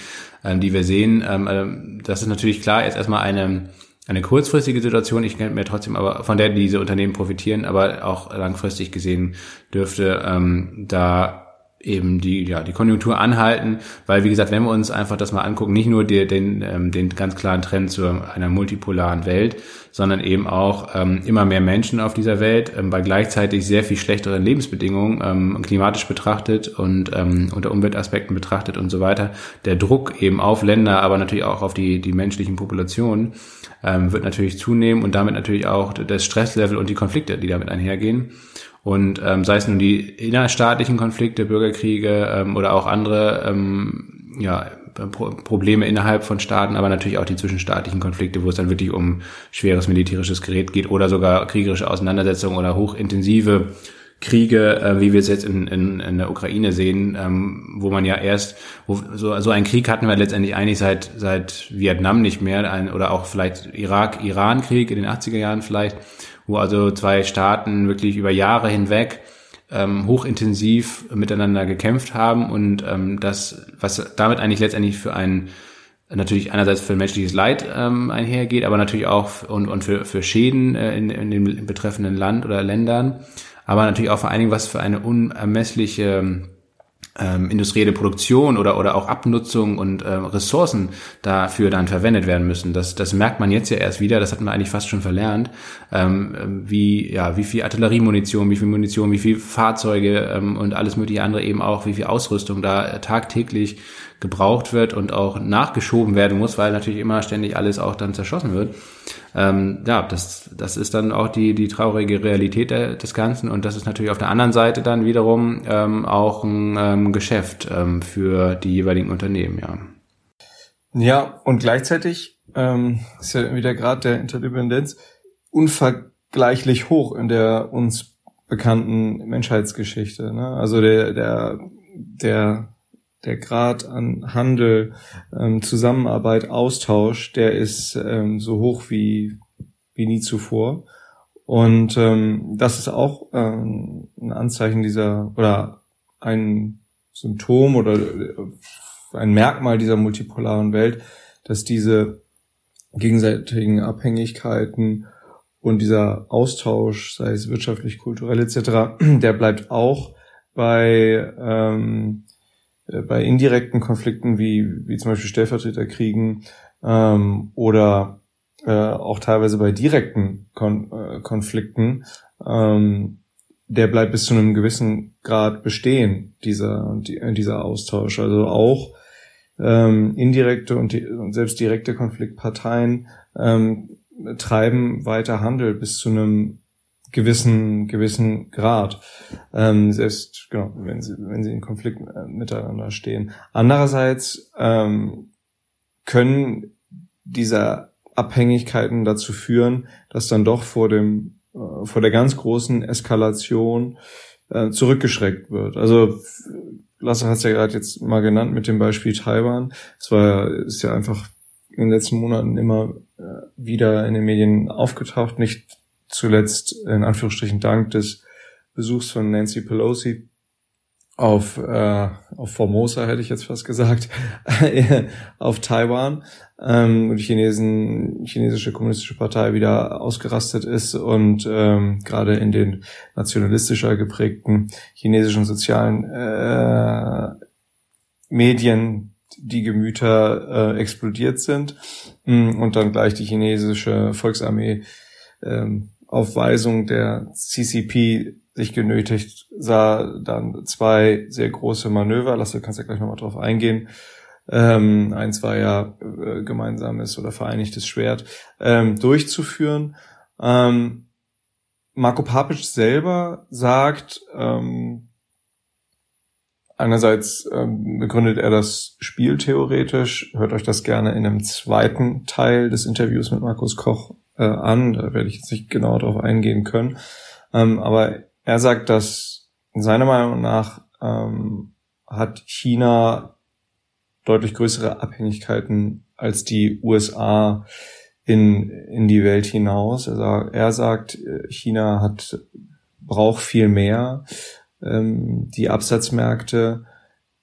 ähm, die wir sehen. Ähm, äh, das ist natürlich klar jetzt erstmal eine eine kurzfristige Situation, ich kenne mir trotzdem aber, von der diese Unternehmen profitieren, aber auch langfristig gesehen dürfte ähm, da eben die, ja, die Konjunktur anhalten, weil wie gesagt, wenn wir uns einfach das mal angucken, nicht nur die, den, ähm, den ganz klaren Trend zu einer multipolaren Welt, sondern eben auch ähm, immer mehr Menschen auf dieser Welt, ähm, bei gleichzeitig sehr viel schlechteren Lebensbedingungen, ähm, klimatisch betrachtet und ähm, unter Umweltaspekten betrachtet und so weiter, der Druck eben auf Länder, aber natürlich auch auf die, die menschlichen Populationen, ähm, wird natürlich zunehmen und damit natürlich auch das Stresslevel und die Konflikte, die damit einhergehen. Und ähm, sei es nun die innerstaatlichen Konflikte, Bürgerkriege ähm, oder auch andere ähm, ja, Pro Probleme innerhalb von Staaten, aber natürlich auch die zwischenstaatlichen Konflikte, wo es dann wirklich um schweres militärisches Gerät geht oder sogar kriegerische Auseinandersetzungen oder hochintensive Kriege, äh, wie wir es jetzt in, in, in der Ukraine sehen, ähm, wo man ja erst, wo, so, so einen Krieg hatten wir letztendlich eigentlich seit, seit Vietnam nicht mehr, ein, oder auch vielleicht Irak-Iran-Krieg in den 80er Jahren vielleicht, wo also zwei Staaten wirklich über Jahre hinweg ähm, hochintensiv miteinander gekämpft haben und ähm, das, was damit eigentlich letztendlich für ein natürlich einerseits für menschliches Leid ähm, einhergeht, aber natürlich auch und, und für, für Schäden äh, in, in dem betreffenden Land oder Ländern, aber natürlich auch vor allen Dingen was für eine unermessliche ähm, industrielle Produktion oder, oder auch Abnutzung und äh, Ressourcen dafür dann verwendet werden müssen. Das, das merkt man jetzt ja erst wieder, das hat man eigentlich fast schon verlernt, ähm, wie, ja, wie viel Artilleriemunition, wie viel Munition, wie viel Fahrzeuge ähm, und alles mögliche andere eben auch, wie viel Ausrüstung da tagtäglich gebraucht wird und auch nachgeschoben werden muss, weil natürlich immer ständig alles auch dann zerschossen wird. Ähm, ja, das, das ist dann auch die, die traurige Realität des Ganzen und das ist natürlich auf der anderen Seite dann wiederum ähm, auch ein ähm, Geschäft ähm, für die jeweiligen Unternehmen, ja. Ja, und gleichzeitig ähm, ist ja wieder Grad der Interdependenz unvergleichlich hoch in der uns bekannten Menschheitsgeschichte. Ne? Also der, der, der der Grad an Handel, ähm, Zusammenarbeit, Austausch, der ist ähm, so hoch wie, wie nie zuvor. Und ähm, das ist auch ähm, ein Anzeichen dieser oder ein Symptom oder äh, ein Merkmal dieser multipolaren Welt, dass diese gegenseitigen Abhängigkeiten und dieser Austausch, sei es wirtschaftlich, kulturell etc., der bleibt auch bei ähm, äh, bei indirekten Konflikten wie, wie zum Beispiel Stellvertreterkriegen ähm, oder äh, auch teilweise bei direkten Kon äh, Konflikten, ähm, der bleibt bis zu einem gewissen Grad bestehen, dieser, dieser Austausch. Also auch ähm, indirekte und, die, und selbst direkte Konfliktparteien ähm, treiben weiter Handel bis zu einem gewissen gewissen Grad, ähm, selbst genau, wenn sie wenn sie in Konflikt äh, miteinander stehen. Andererseits ähm, können diese Abhängigkeiten dazu führen, dass dann doch vor dem äh, vor der ganz großen Eskalation äh, zurückgeschreckt wird. Also Lasse hat es ja gerade jetzt mal genannt mit dem Beispiel Taiwan. Es war ist ja einfach in den letzten Monaten immer äh, wieder in den Medien aufgetaucht, nicht zuletzt in Anführungsstrichen dank des Besuchs von Nancy Pelosi auf, äh, auf Formosa, hätte ich jetzt fast gesagt, auf Taiwan, ähm, und die Chinesen, chinesische kommunistische Partei wieder ausgerastet ist und ähm, gerade in den nationalistischer geprägten chinesischen sozialen äh, Medien die Gemüter äh, explodiert sind. Mm, und dann gleich die chinesische Volksarmee ähm, auf Weisung der CCP sich genötigt sah, dann zwei sehr große Manöver, Lasse, kannst ja gleich nochmal drauf eingehen, ähm, eins war ja äh, gemeinsames oder vereinigtes Schwert, ähm, durchzuführen. Ähm, Marco Papic selber sagt, ähm, einerseits ähm, begründet er das Spiel theoretisch, hört euch das gerne in einem zweiten Teil des Interviews mit Markus Koch äh, an. Da werde ich jetzt nicht genau darauf eingehen können. Ähm, aber er sagt, dass seiner Meinung nach ähm, hat China deutlich größere Abhängigkeiten als die USA in, in die Welt hinaus. Er sagt, er sagt, China hat, braucht viel mehr. Ähm, die Absatzmärkte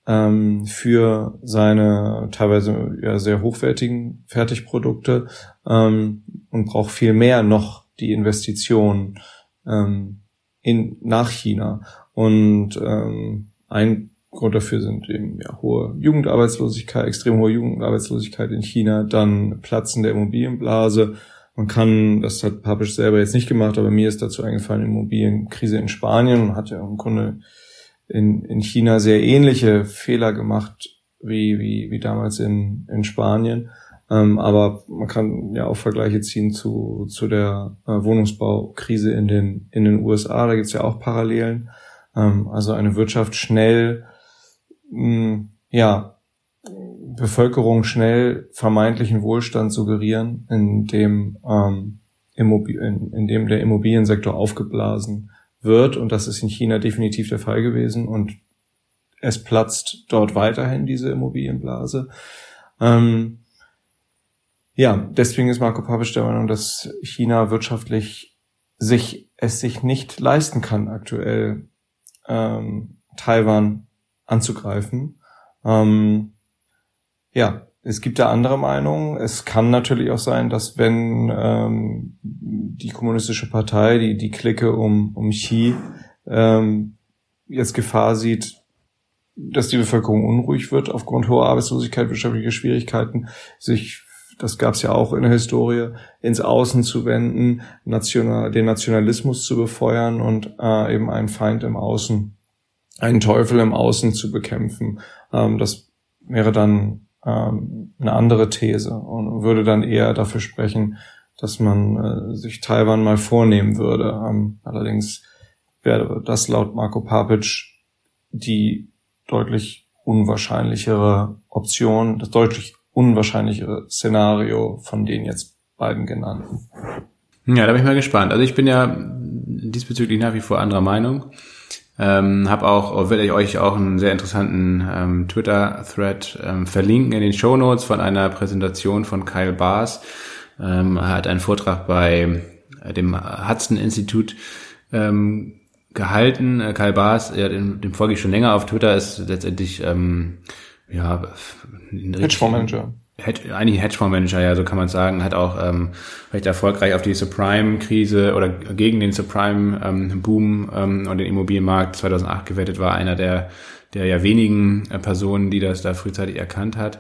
ähm, für seine teilweise ja, sehr hochwertigen Fertigprodukte ähm, und braucht viel mehr noch die Investition ähm, in, nach China. Und ähm, ein Grund dafür sind eben ja, hohe Jugendarbeitslosigkeit, extrem hohe Jugendarbeitslosigkeit in China, dann Platzen der Immobilienblase. Man kann, das hat Papisch selber jetzt nicht gemacht, aber mir ist dazu eingefallen, Immobilienkrise in Spanien und hat ja im Grunde in, in China sehr ähnliche Fehler gemacht wie, wie, wie damals in, in Spanien. Ähm, aber man kann ja auch Vergleiche ziehen zu, zu der äh, Wohnungsbaukrise in den, in den USA. Da gibt's ja auch Parallelen. Ähm, also eine Wirtschaft schnell, mh, hm, ja, Bevölkerung schnell vermeintlichen Wohlstand suggerieren, in dem, ähm, Immobil in dem der Immobiliensektor aufgeblasen wird. Und das ist in China definitiv der Fall gewesen. Und es platzt dort weiterhin diese Immobilienblase. Ähm, ja, deswegen ist Marco Papisch der Meinung, dass China wirtschaftlich sich es sich nicht leisten kann, aktuell ähm, Taiwan anzugreifen. Ähm, ja, es gibt da andere Meinungen. Es kann natürlich auch sein, dass wenn ähm, die kommunistische Partei, die die Clique um um Xi ähm, jetzt Gefahr sieht, dass die Bevölkerung unruhig wird aufgrund hoher Arbeitslosigkeit, wirtschaftlicher Schwierigkeiten, sich das gab es ja auch in der Historie, ins Außen zu wenden, national, den Nationalismus zu befeuern und äh, eben einen Feind im Außen, einen Teufel im Außen zu bekämpfen. Ähm, das wäre dann ähm, eine andere These und würde dann eher dafür sprechen, dass man äh, sich Taiwan mal vornehmen würde. Ähm, allerdings wäre das laut Marco Papic die deutlich unwahrscheinlichere Option, das deutlich unwahrscheinlichere Szenario von den jetzt beiden genannten. Ja, da bin ich mal gespannt. Also ich bin ja diesbezüglich nach wie vor anderer Meinung. Ähm, habe auch, werde ich euch auch einen sehr interessanten ähm, Twitter-Thread ähm, verlinken in den Show Notes von einer Präsentation von Kyle Baas. Ähm, er hat einen Vortrag bei dem Hudson-Institut ähm, gehalten. Äh, Kyle Baas, ja, dem, dem folge ich schon länger auf Twitter, ist letztendlich ähm, ja, Hedgefondsmanager. Hedge, eigentlich Hedgefondsmanager, ja, so kann man sagen, hat auch ähm, recht erfolgreich auf die Subprime-Krise oder gegen den Subprime-Boom ähm, und den Immobilienmarkt 2008 gewettet war, einer der der ja wenigen äh, Personen, die das da frühzeitig erkannt hat.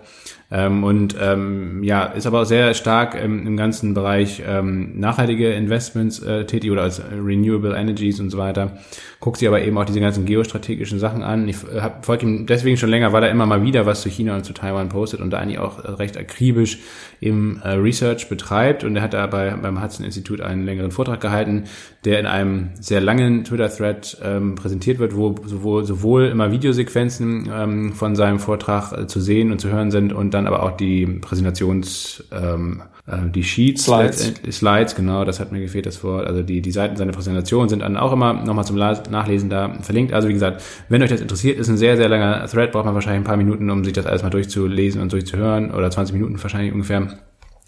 Ähm, und ähm, ja, ist aber auch sehr stark ähm, im ganzen Bereich ähm, nachhaltige Investments äh, tätig oder als Renewable Energies und so weiter. Guckt sich aber eben auch diese ganzen geostrategischen Sachen an. Ich äh, folge ihm deswegen schon länger, weil er immer mal wieder was zu China und zu Taiwan postet und da eigentlich auch recht akribisch im äh, Research betreibt. Und er hat da bei, beim Hudson Institut einen längeren Vortrag gehalten, der in einem sehr langen Twitter-Thread ähm, präsentiert wird, wo sowohl, sowohl immer Videosequenzen ähm, von seinem Vortrag äh, zu sehen und zu hören sind und dann aber auch die Präsentations, ähm, äh, die Sheets, Slides. Slides, genau, das hat mir gefehlt, das Wort. Also die, die Seiten seiner Präsentation sind dann auch immer nochmal zum Nachlesen da verlinkt. Also wie gesagt, wenn euch das interessiert, ist ein sehr, sehr langer Thread, braucht man wahrscheinlich ein paar Minuten, um sich das alles mal durchzulesen und durchzuhören oder 20 Minuten wahrscheinlich ungefähr.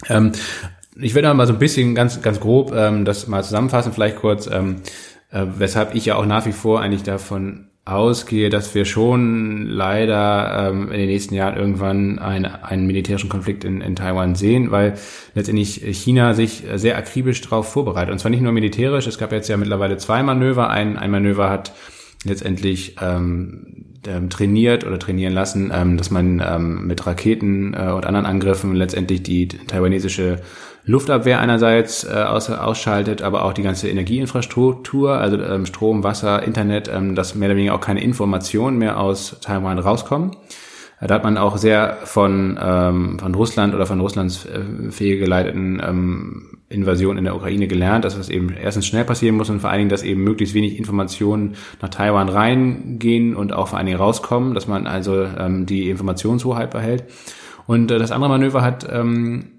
Ähm, ich werde mal so ein bisschen ganz, ganz grob ähm, das mal zusammenfassen, vielleicht kurz, ähm, äh, weshalb ich ja auch nach wie vor eigentlich davon ausgehe, dass wir schon leider ähm, in den nächsten Jahren irgendwann ein, einen militärischen Konflikt in, in Taiwan sehen, weil letztendlich China sich sehr akribisch darauf vorbereitet. Und zwar nicht nur militärisch, es gab jetzt ja mittlerweile zwei Manöver. Ein, ein Manöver hat letztendlich ähm, ähm, trainiert oder trainieren lassen, ähm, dass man ähm, mit Raketen äh, und anderen Angriffen letztendlich die taiwanesische Luftabwehr einerseits äh, aus, ausschaltet, aber auch die ganze Energieinfrastruktur, also ähm, Strom, Wasser, Internet, ähm, dass mehr oder weniger auch keine Informationen mehr aus Taiwan rauskommen. Da hat man auch sehr von, ähm, von Russland oder von Russlands äh, fehlgeleiteten ähm, Invasion in der Ukraine gelernt, dass das eben erstens schnell passieren muss und vor allen Dingen, dass eben möglichst wenig Informationen nach Taiwan reingehen und auch vor allen Dingen rauskommen, dass man also ähm, die Informationshoheit behält. Und äh, das andere Manöver hat ähm,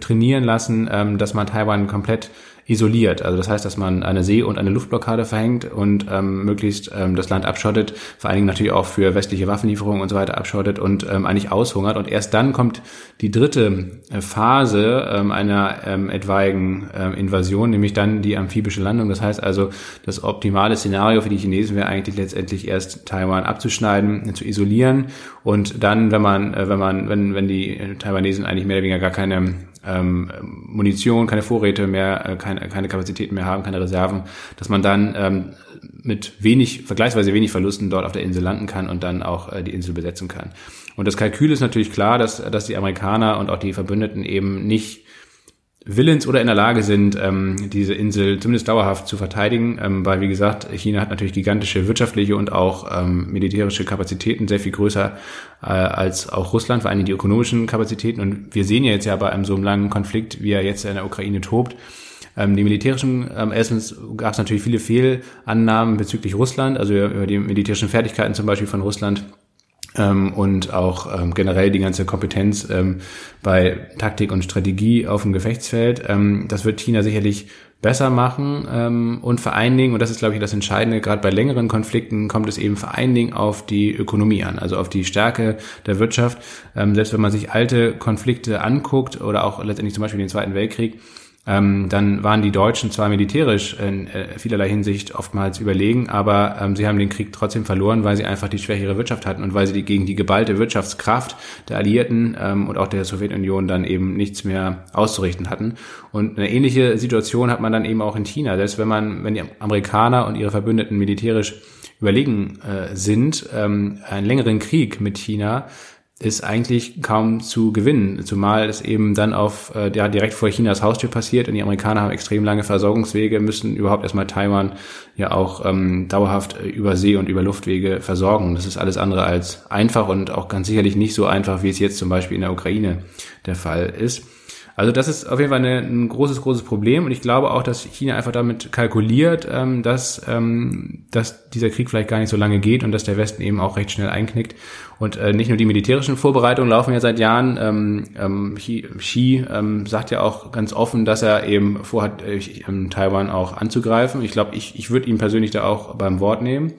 trainieren lassen, ähm, dass man Taiwan komplett isoliert. Also das heißt, dass man eine See- und eine Luftblockade verhängt und ähm, möglichst ähm, das Land abschottet, vor allen Dingen natürlich auch für westliche Waffenlieferungen und so weiter abschottet und ähm, eigentlich aushungert. Und erst dann kommt die dritte äh, Phase ähm, einer ähm, etwaigen ähm, Invasion, nämlich dann die amphibische Landung. Das heißt also, das optimale Szenario für die Chinesen wäre eigentlich letztendlich erst Taiwan abzuschneiden, zu isolieren und dann, wenn man, äh, wenn man, wenn, wenn die Taiwanesen eigentlich mehr oder weniger gar keine ähm, Munition, keine Vorräte mehr, äh, keine, keine Kapazitäten mehr haben, keine Reserven, dass man dann ähm, mit wenig, vergleichsweise wenig Verlusten dort auf der Insel landen kann und dann auch äh, die Insel besetzen kann. Und das Kalkül ist natürlich klar, dass, dass die Amerikaner und auch die Verbündeten eben nicht willens oder in der Lage sind, ähm, diese Insel zumindest dauerhaft zu verteidigen, ähm, weil wie gesagt, China hat natürlich gigantische wirtschaftliche und auch ähm, militärische Kapazitäten, sehr viel größer äh, als auch Russland, vor allem die ökonomischen Kapazitäten. Und wir sehen ja jetzt ja bei einem so einem langen Konflikt, wie er jetzt in der Ukraine tobt, ähm, die militärischen, ähm, erstens gab es natürlich viele Fehlannahmen bezüglich Russland, also über die militärischen Fertigkeiten zum Beispiel von Russland ähm, und auch ähm, generell die ganze Kompetenz ähm, bei Taktik und Strategie auf dem Gefechtsfeld. Ähm, das wird China sicherlich besser machen ähm, und vor allen Dingen, und das ist, glaube ich, das Entscheidende, gerade bei längeren Konflikten kommt es eben vor allen Dingen auf die Ökonomie an, also auf die Stärke der Wirtschaft. Ähm, selbst wenn man sich alte Konflikte anguckt oder auch letztendlich zum Beispiel den Zweiten Weltkrieg, ähm, dann waren die Deutschen zwar militärisch in äh, vielerlei Hinsicht oftmals überlegen, aber ähm, sie haben den Krieg trotzdem verloren, weil sie einfach die schwächere Wirtschaft hatten und weil sie die, gegen die geballte Wirtschaftskraft der Alliierten ähm, und auch der Sowjetunion dann eben nichts mehr auszurichten hatten. Und eine ähnliche Situation hat man dann eben auch in China. Selbst wenn man, wenn die Amerikaner und ihre Verbündeten militärisch überlegen äh, sind, ähm, einen längeren Krieg mit China ist eigentlich kaum zu gewinnen, zumal es eben dann auf äh, ja, direkt vor Chinas Haustür passiert und die Amerikaner haben extrem lange Versorgungswege, müssen überhaupt erstmal Taiwan ja auch ähm, dauerhaft über See und über Luftwege versorgen. Das ist alles andere als einfach und auch ganz sicherlich nicht so einfach, wie es jetzt zum Beispiel in der Ukraine der Fall ist. Also das ist auf jeden Fall eine, ein großes, großes Problem und ich glaube auch, dass China einfach damit kalkuliert, ähm, dass, ähm, dass dieser Krieg vielleicht gar nicht so lange geht und dass der Westen eben auch recht schnell einknickt. Und äh, nicht nur die militärischen Vorbereitungen laufen ja seit Jahren. Ähm, ähm, Xi, Xi ähm, sagt ja auch ganz offen, dass er eben vorhat, äh, Taiwan auch anzugreifen. Ich glaube, ich, ich würde ihn persönlich da auch beim Wort nehmen.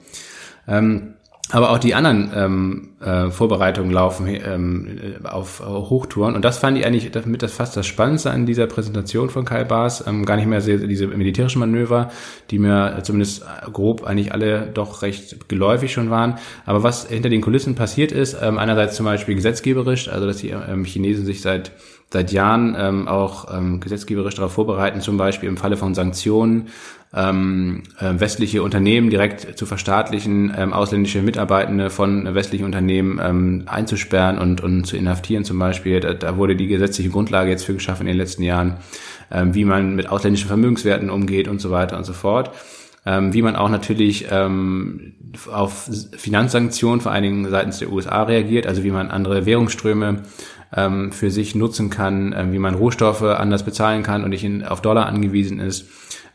Ähm, aber auch die anderen ähm, äh, Vorbereitungen laufen ähm, auf äh, Hochtouren. Und das fand ich eigentlich damit das fast das Spannendste an dieser Präsentation von Kai Baas. Ähm, gar nicht mehr sehr, diese militärischen Manöver, die mir zumindest grob eigentlich alle doch recht geläufig schon waren. Aber was hinter den Kulissen passiert ist, ähm, einerseits zum Beispiel gesetzgeberisch, also dass die ähm, Chinesen sich seit seit Jahren ähm, auch ähm, gesetzgeberisch darauf vorbereiten, zum Beispiel im Falle von Sanktionen ähm, äh, westliche Unternehmen direkt zu verstaatlichen, ähm, ausländische Mitarbeitende von westlichen Unternehmen ähm, einzusperren und, und zu inhaftieren zum Beispiel. Da, da wurde die gesetzliche Grundlage jetzt für geschaffen in den letzten Jahren, ähm, wie man mit ausländischen Vermögenswerten umgeht und so weiter und so fort. Ähm, wie man auch natürlich ähm, auf Finanzsanktionen vor allen Dingen seitens der USA reagiert, also wie man andere Währungsströme ähm, für sich nutzen kann, äh, wie man Rohstoffe anders bezahlen kann und nicht in, auf Dollar angewiesen ist.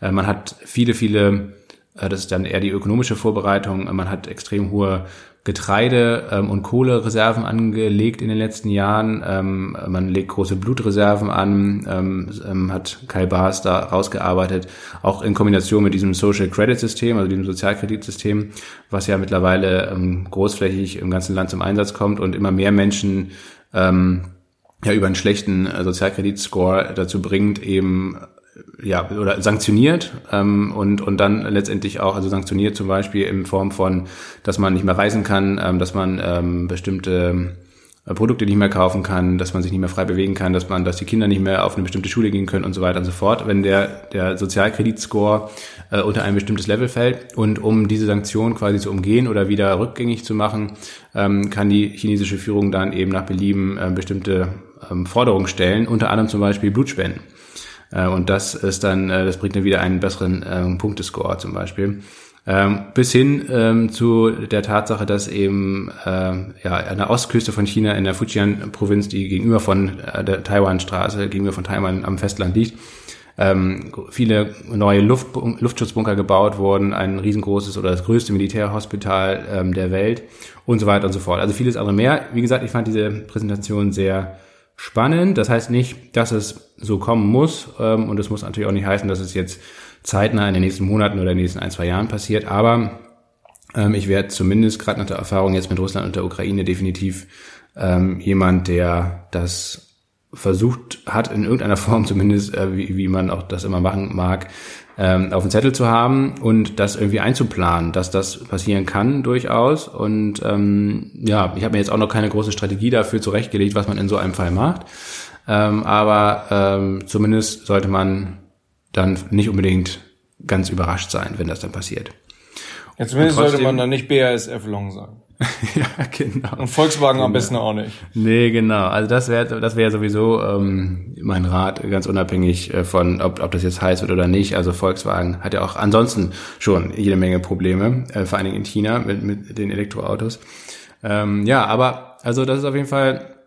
Äh, man hat viele, viele, äh, das ist dann eher die ökonomische Vorbereitung, äh, man hat extrem hohe Getreide- ähm, und Kohlereserven angelegt in den letzten Jahren. Ähm, man legt große Blutreserven an, ähm, ähm, hat Kai Baas da rausgearbeitet, auch in Kombination mit diesem Social Credit System, also diesem Sozialkreditsystem, was ja mittlerweile ähm, großflächig im ganzen Land zum Einsatz kommt und immer mehr Menschen ähm, ja über einen schlechten äh, Sozialkreditscore dazu bringt, eben ja, oder sanktioniert ähm, und, und dann letztendlich auch, also sanktioniert zum Beispiel in Form von, dass man nicht mehr reisen kann, ähm, dass man ähm, bestimmte Produkte nicht mehr kaufen kann, dass man sich nicht mehr frei bewegen kann, dass man, dass die Kinder nicht mehr auf eine bestimmte Schule gehen können und so weiter und so fort, wenn der, der Sozialkreditscore äh, unter ein bestimmtes Level fällt. Und um diese Sanktion quasi zu umgehen oder wieder rückgängig zu machen, ähm, kann die chinesische Führung dann eben nach Belieben äh, bestimmte ähm, Forderungen stellen, unter anderem zum Beispiel Blutspenden. Äh, und das ist dann, äh, das bringt dann wieder einen besseren äh, Punktescore zum Beispiel. Ähm, bis hin ähm, zu der Tatsache, dass eben ähm, ja, an der Ostküste von China in der Fujian-Provinz, die gegenüber von äh, der Taiwan-Straße, gegenüber von Taiwan am Festland liegt, ähm, viele neue Luft, Luftschutzbunker gebaut wurden, ein riesengroßes oder das größte Militärhospital ähm, der Welt und so weiter und so fort. Also vieles andere mehr. Wie gesagt, ich fand diese Präsentation sehr spannend. Das heißt nicht, dass es so kommen muss ähm, und es muss natürlich auch nicht heißen, dass es jetzt zeitnah in den nächsten Monaten oder in den nächsten ein, zwei Jahren passiert. Aber ähm, ich werde zumindest gerade nach der Erfahrung jetzt mit Russland und der Ukraine definitiv ähm, jemand, der das versucht hat, in irgendeiner Form zumindest, äh, wie, wie man auch das immer machen mag, ähm, auf dem Zettel zu haben und das irgendwie einzuplanen, dass das passieren kann durchaus. Und ähm, ja, ich habe mir jetzt auch noch keine große Strategie dafür zurechtgelegt, was man in so einem Fall macht. Ähm, aber ähm, zumindest sollte man dann nicht unbedingt ganz überrascht sein, wenn das dann passiert. Ja, zumindest trotzdem, sollte man dann nicht BASF Long sagen. ja, genau. Und Volkswagen genau. am besten auch nicht. Nee, genau. Also das wäre das wäre sowieso ähm, mein Rat, ganz unabhängig äh, von, ob, ob das jetzt heiß wird oder nicht. Also Volkswagen hat ja auch ansonsten schon jede Menge Probleme, äh, vor allen Dingen in China mit, mit den Elektroautos. Ähm, ja, aber also das ist auf jeden Fall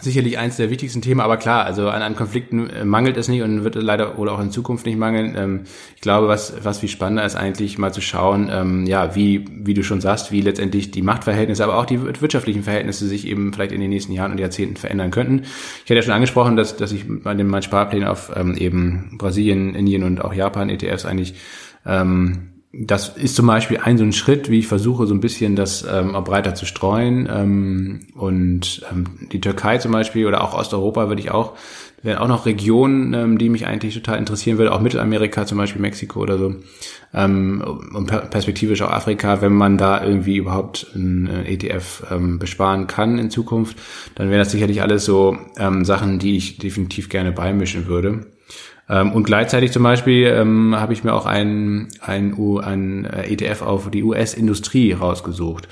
sicherlich eins der wichtigsten Themen, aber klar, also an, an Konflikten äh, mangelt es nicht und wird leider oder auch in Zukunft nicht mangeln. Ähm, ich glaube, was, was viel spannender ist eigentlich mal zu schauen, ähm, ja, wie, wie du schon sagst, wie letztendlich die Machtverhältnisse, aber auch die wirtschaftlichen Verhältnisse sich eben vielleicht in den nächsten Jahren und Jahrzehnten verändern könnten. Ich hatte ja schon angesprochen, dass, dass ich bei dem mein Sparplan auf ähm, eben Brasilien, Indien und auch Japan ETFs eigentlich ähm, das ist zum Beispiel ein so ein Schritt, wie ich versuche, so ein bisschen das ähm, auch breiter zu streuen. Ähm, und ähm, die Türkei zum Beispiel oder auch Osteuropa würde ich auch, wären auch noch Regionen, ähm, die mich eigentlich total interessieren würde, auch Mittelamerika zum Beispiel, Mexiko oder so. Ähm, und perspektivisch auch Afrika, wenn man da irgendwie überhaupt ein ETF ähm, besparen kann in Zukunft, dann wären das sicherlich alles so ähm, Sachen, die ich definitiv gerne beimischen würde. Ähm, und gleichzeitig zum Beispiel ähm, habe ich mir auch ein, ein, ein ETF auf die US-Industrie rausgesucht.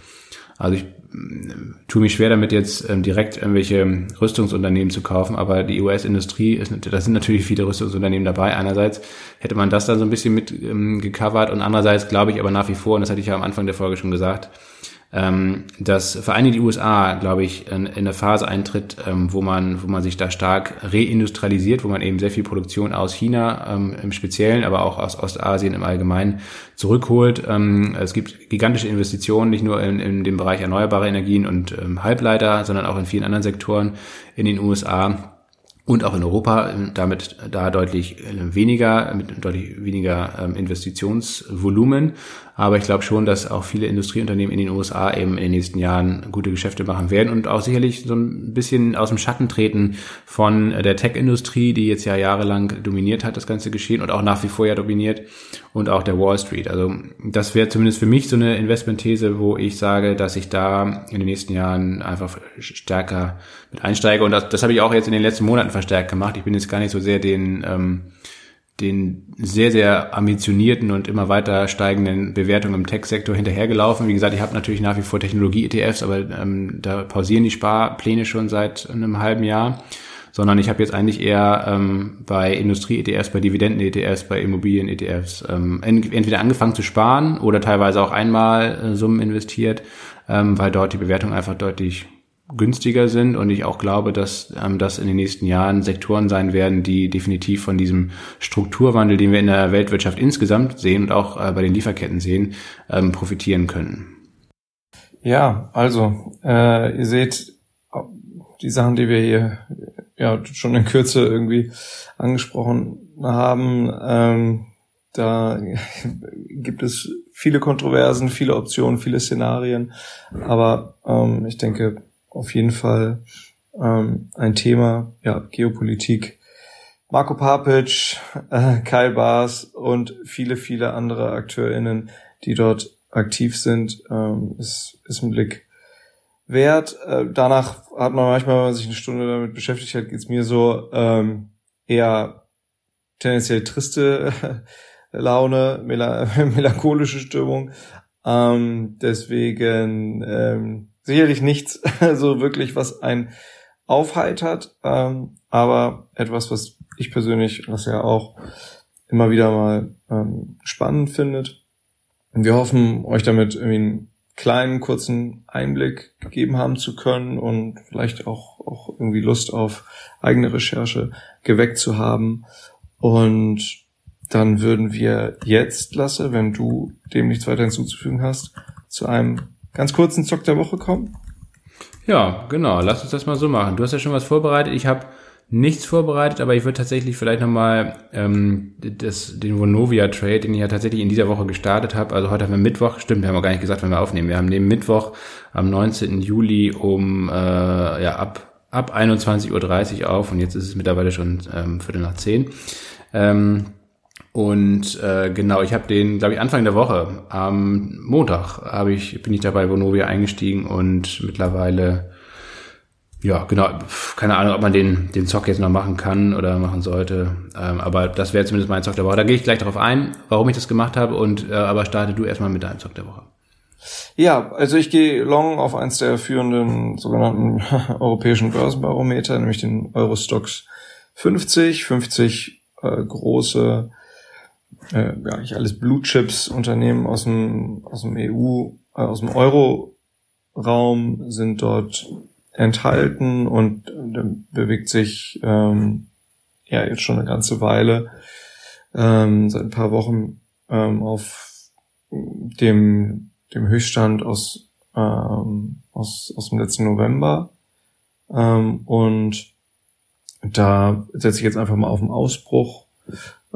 Also ich äh, tue mich schwer damit jetzt ähm, direkt irgendwelche Rüstungsunternehmen zu kaufen, aber die US-Industrie ist, da sind natürlich viele Rüstungsunternehmen dabei. Einerseits hätte man das dann so ein bisschen mit ähm, gecovert und andererseits glaube ich aber nach wie vor, und das hatte ich ja am Anfang der Folge schon gesagt, ähm, dass vor allem die USA, glaube ich, in, in eine Phase eintritt, ähm, wo man, wo man sich da stark reindustrialisiert, wo man eben sehr viel Produktion aus China ähm, im Speziellen, aber auch aus Ostasien im Allgemeinen zurückholt. Ähm, es gibt gigantische Investitionen, nicht nur in, in dem Bereich erneuerbare Energien und ähm, Halbleiter, sondern auch in vielen anderen Sektoren in den USA und auch in Europa damit da deutlich weniger, mit deutlich weniger ähm, Investitionsvolumen. Aber ich glaube schon, dass auch viele Industrieunternehmen in den USA eben in den nächsten Jahren gute Geschäfte machen werden und auch sicherlich so ein bisschen aus dem Schatten treten von der Tech-Industrie, die jetzt ja jahrelang dominiert hat, das ganze Geschehen und auch nach wie vor ja dominiert und auch der Wall Street. Also das wäre zumindest für mich so eine Investmentthese, wo ich sage, dass ich da in den nächsten Jahren einfach stärker mit einsteige. Und das, das habe ich auch jetzt in den letzten Monaten verstärkt gemacht. Ich bin jetzt gar nicht so sehr den ähm, den sehr, sehr ambitionierten und immer weiter steigenden Bewertungen im Tech-Sektor hinterhergelaufen. Wie gesagt, ich habe natürlich nach wie vor Technologie-ETFs, aber ähm, da pausieren die Sparpläne schon seit einem halben Jahr. Sondern ich habe jetzt eigentlich eher ähm, bei Industrie-ETFs, bei Dividenden-ETFs, bei Immobilien-ETFs ähm, entweder angefangen zu sparen oder teilweise auch einmal äh, Summen investiert, ähm, weil dort die Bewertung einfach deutlich günstiger sind und ich auch glaube, dass ähm, das in den nächsten Jahren Sektoren sein werden, die definitiv von diesem Strukturwandel, den wir in der Weltwirtschaft insgesamt sehen und auch äh, bei den Lieferketten sehen, ähm, profitieren können. Ja, also äh, ihr seht die Sachen, die wir hier ja schon in Kürze irgendwie angesprochen haben. Ähm, da gibt es viele Kontroversen, viele Optionen, viele Szenarien, aber ähm, ich denke, auf jeden Fall ähm, ein Thema, ja, Geopolitik. Marco Papic, äh, Kai Baas und viele, viele andere AkteurInnen, die dort aktiv sind, ähm, ist, ist ein Blick wert. Äh, danach hat man manchmal, wenn man sich eine Stunde damit beschäftigt hat, geht's mir so ähm, eher tendenziell triste Laune, melancholische Stimmung. Ähm, deswegen ähm, sicherlich nichts so wirklich, was ein aufheitert, ähm, aber etwas, was ich persönlich, was ja auch immer wieder mal ähm, spannend findet. Und wir hoffen, euch damit irgendwie einen kleinen, kurzen Einblick gegeben haben zu können und vielleicht auch, auch irgendwie Lust auf eigene Recherche geweckt zu haben. Und dann würden wir jetzt, Lasse, wenn du dem nichts weiter hinzuzufügen hast, zu einem ganz kurzen Zock der Woche kommen? Ja, genau. Lass uns das mal so machen. Du hast ja schon was vorbereitet. Ich habe nichts vorbereitet, aber ich würde tatsächlich vielleicht nochmal ähm, das, den Vonovia Trade, den ich ja tatsächlich in dieser Woche gestartet habe. Also heute haben wir Mittwoch, stimmt, wir haben auch gar nicht gesagt, wenn wir aufnehmen. Wir haben den Mittwoch am 19. Juli um äh, ja ab ab 21.30 Uhr auf und jetzt ist es mittlerweile schon ähm, Viertel nach zehn. Ähm, und äh, genau, ich habe den, glaube ich, Anfang der Woche, am Montag, habe ich, bin ich dabei Vonovia eingestiegen und mittlerweile, ja, genau, keine Ahnung, ob man den, den Zock jetzt noch machen kann oder machen sollte. Ähm, aber das wäre zumindest mein Zock der Woche. Da gehe ich gleich darauf ein, warum ich das gemacht habe. Und äh, aber starte du erstmal mit deinem Zock der Woche. Ja, also ich gehe long auf eins der führenden sogenannten europäischen Börsenbarometer, nämlich den Eurostox 50. 50 äh, große äh, ja, nicht alles Blue Chips Unternehmen aus dem, aus dem EU, äh, aus dem Euro-Raum sind dort enthalten und äh, bewegt sich ähm, ja jetzt schon eine ganze Weile, ähm, seit ein paar Wochen ähm, auf dem, dem Höchststand aus, ähm, aus, aus dem letzten November. Ähm, und da setze ich jetzt einfach mal auf den Ausbruch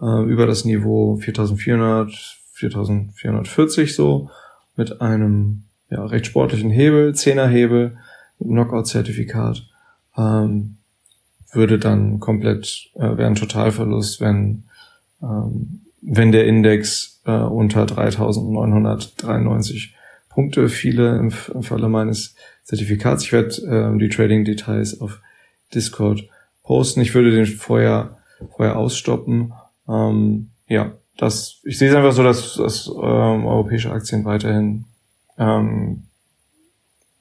äh, über das Niveau 4400, 4440 so mit einem ja, recht sportlichen Hebel, Zehnerhebel, Knockout-Zertifikat, ähm, würde dann komplett, äh, wäre ein Totalverlust, wenn, ähm, wenn der Index äh, unter 3993 Punkte fiele im, im Falle meines Zertifikats. Ich werde äh, die Trading-Details auf Discord posten. Ich würde den vorher, vorher ausstoppen. Ähm, ja, das, ich sehe es einfach so, dass, dass ähm, europäische Aktien weiterhin ähm,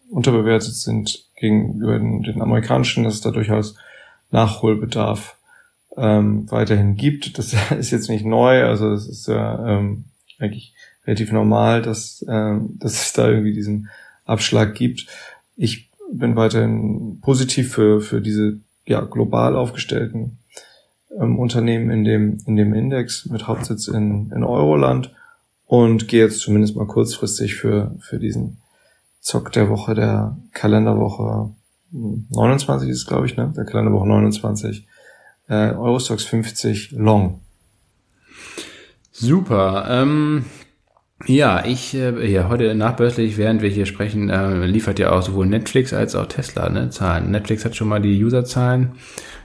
unterbewertet sind gegenüber den, den amerikanischen, dass es da durchaus Nachholbedarf ähm, weiterhin gibt. Das ist jetzt nicht neu, also es ist ja ähm, eigentlich relativ normal, dass, ähm, dass es da irgendwie diesen Abschlag gibt. Ich bin weiterhin positiv für, für diese ja, global aufgestellten ähm, Unternehmen in dem, in dem Index mit Hauptsitz in, in Euroland und gehe jetzt zumindest mal kurzfristig für, für diesen Zock der Woche, der Kalenderwoche 29 hm, ist, glaube ich, ne? Der Kalenderwoche 29. Äh, Eurostox 50 Long. Super. Ähm, ja, ich, äh, ja, heute nachbörslich, während wir hier sprechen, äh, liefert ja auch sowohl Netflix als auch Tesla ne, Zahlen. Netflix hat schon mal die Userzahlen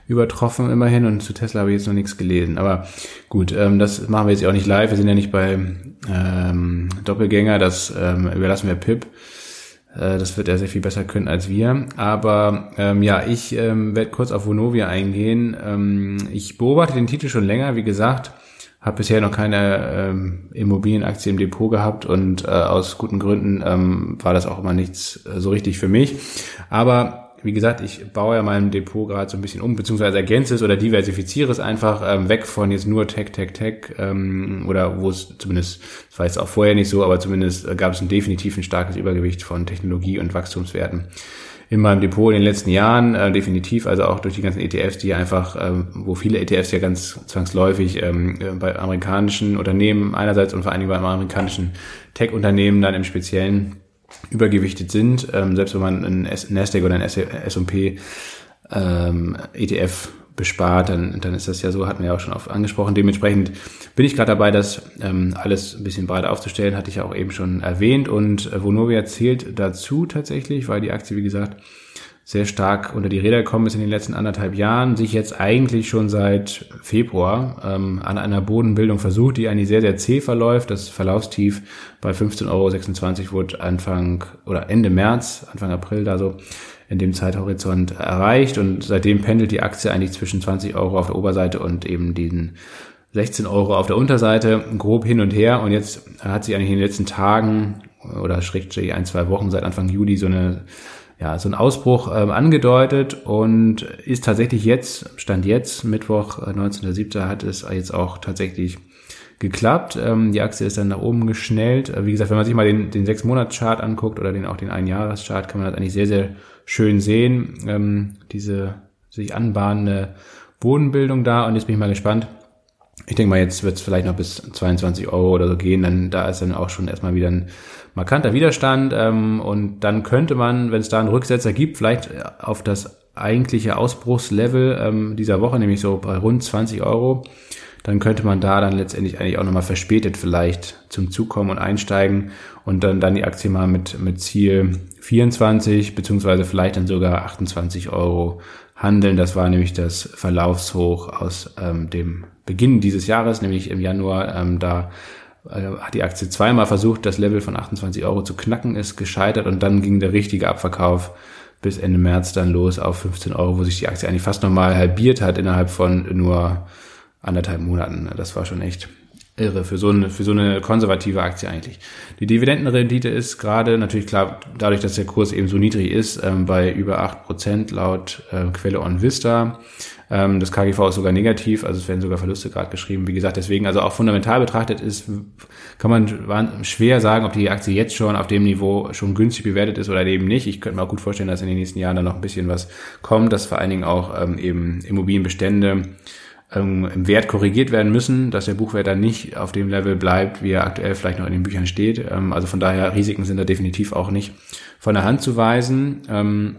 übertroffen immerhin und zu Tesla habe ich jetzt noch nichts gelesen. Aber gut, ähm, das machen wir jetzt auch nicht live. Wir sind ja nicht bei ähm, Doppelgänger, das ähm, überlassen wir Pip. Äh, das wird er sehr viel besser können als wir. Aber ähm, ja, ich ähm, werde kurz auf Vonovia eingehen. Ähm, ich beobachte den Titel schon länger, wie gesagt, habe bisher noch keine ähm, Immobilienaktie im Depot gehabt und äh, aus guten Gründen ähm, war das auch immer nichts äh, so richtig für mich. Aber wie gesagt, ich baue ja mein Depot gerade so ein bisschen um, beziehungsweise ergänze es oder diversifiziere es einfach ähm, weg von jetzt nur Tech, Tech, Tech ähm, oder wo es zumindest, das war jetzt auch vorher nicht so, aber zumindest äh, gab es ein definitiv ein starkes Übergewicht von Technologie und Wachstumswerten in meinem Depot in den letzten Jahren, äh, definitiv, also auch durch die ganzen ETFs, die einfach, ähm, wo viele ETFs ja ganz zwangsläufig ähm, äh, bei amerikanischen Unternehmen einerseits und vor allen Dingen bei amerikanischen Tech-Unternehmen dann im Speziellen übergewichtet sind, ähm, selbst wenn man ein Nasdaq oder ein S&P ähm, ETF bespart, dann, dann ist das ja so, hatten wir ja auch schon oft angesprochen. Dementsprechend bin ich gerade dabei, das ähm, alles ein bisschen breiter aufzustellen, hatte ich ja auch eben schon erwähnt. Und äh, Vonovia zählt dazu tatsächlich, weil die Aktie, wie gesagt, sehr stark unter die Räder gekommen ist in den letzten anderthalb Jahren, sich jetzt eigentlich schon seit Februar ähm, an einer Bodenbildung versucht, die eigentlich sehr, sehr zäh verläuft. Das Verlaufstief bei 15,26 Euro wurde Anfang oder Ende März, Anfang April da so in dem Zeithorizont erreicht und seitdem pendelt die Aktie eigentlich zwischen 20 Euro auf der Oberseite und eben diesen 16 Euro auf der Unterseite grob hin und her und jetzt hat sich eigentlich in den letzten Tagen oder schrägstrich ein, zwei Wochen seit Anfang Juli so eine ja, so ein Ausbruch ähm, angedeutet und ist tatsächlich jetzt, Stand jetzt, Mittwoch, 19.07. Äh, hat es jetzt auch tatsächlich geklappt. Ähm, die Aktie ist dann nach oben geschnellt. Äh, wie gesagt, wenn man sich mal den, den sechs monats chart anguckt oder den auch den Einjahres-Chart, kann man das eigentlich sehr, sehr schön sehen. Ähm, diese sich anbahnende Bodenbildung da und jetzt bin ich mal gespannt. Ich denke mal, jetzt wird es vielleicht noch bis 22 Euro oder so gehen, dann da ist dann auch schon erstmal wieder ein markanter Widerstand ähm, und dann könnte man, wenn es da einen Rücksetzer gibt, vielleicht auf das eigentliche Ausbruchslevel ähm, dieser Woche, nämlich so bei rund 20 Euro, dann könnte man da dann letztendlich eigentlich auch nochmal verspätet vielleicht zum Zug kommen und einsteigen und dann, dann die Aktie mal mit, mit Ziel 24 beziehungsweise vielleicht dann sogar 28 Euro handeln. Das war nämlich das Verlaufshoch aus ähm, dem Beginn dieses Jahres, nämlich im Januar. Ähm, da äh, hat die Aktie zweimal versucht, das Level von 28 Euro zu knacken, ist gescheitert und dann ging der richtige Abverkauf bis Ende März dann los auf 15 Euro, wo sich die Aktie eigentlich fast nochmal halbiert hat innerhalb von nur anderthalb Monaten. Das war schon echt irre für so eine, für so eine konservative Aktie eigentlich. Die Dividendenrendite ist gerade natürlich klar, dadurch, dass der Kurs eben so niedrig ist, ähm, bei über acht Prozent laut äh, Quelle On Vista. Ähm, das KGV ist sogar negativ, also es werden sogar Verluste gerade geschrieben. Wie gesagt, deswegen, also auch fundamental betrachtet ist, kann man schwer sagen, ob die Aktie jetzt schon auf dem Niveau schon günstig bewertet ist oder eben nicht. Ich könnte mir auch gut vorstellen, dass in den nächsten Jahren da noch ein bisschen was kommt, dass vor allen Dingen auch ähm, eben Immobilienbestände ähm, im Wert korrigiert werden müssen, dass der Buchwert dann nicht auf dem Level bleibt, wie er aktuell vielleicht noch in den Büchern steht. Ähm, also von daher, Risiken sind da definitiv auch nicht von der Hand zu weisen.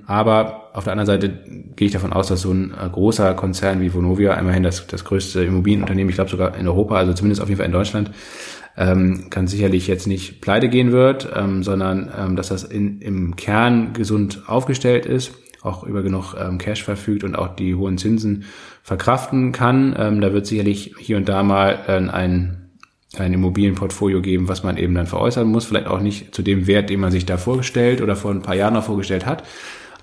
Aber auf der anderen Seite gehe ich davon aus, dass so ein äh, großer Konzern wie Vonovia, immerhin das, das größte Immobilienunternehmen, ich glaube sogar in Europa, also zumindest auf jeden Fall in Deutschland, ähm, kann sicherlich jetzt nicht pleite gehen wird, ähm, sondern ähm, dass das in, im Kern gesund aufgestellt ist auch über genug ähm, Cash verfügt und auch die hohen Zinsen verkraften kann. Ähm, da wird sicherlich hier und da mal äh, ein ein Immobilienportfolio geben, was man eben dann veräußern muss, vielleicht auch nicht zu dem Wert, den man sich da vorgestellt oder vor ein paar Jahren noch vorgestellt hat,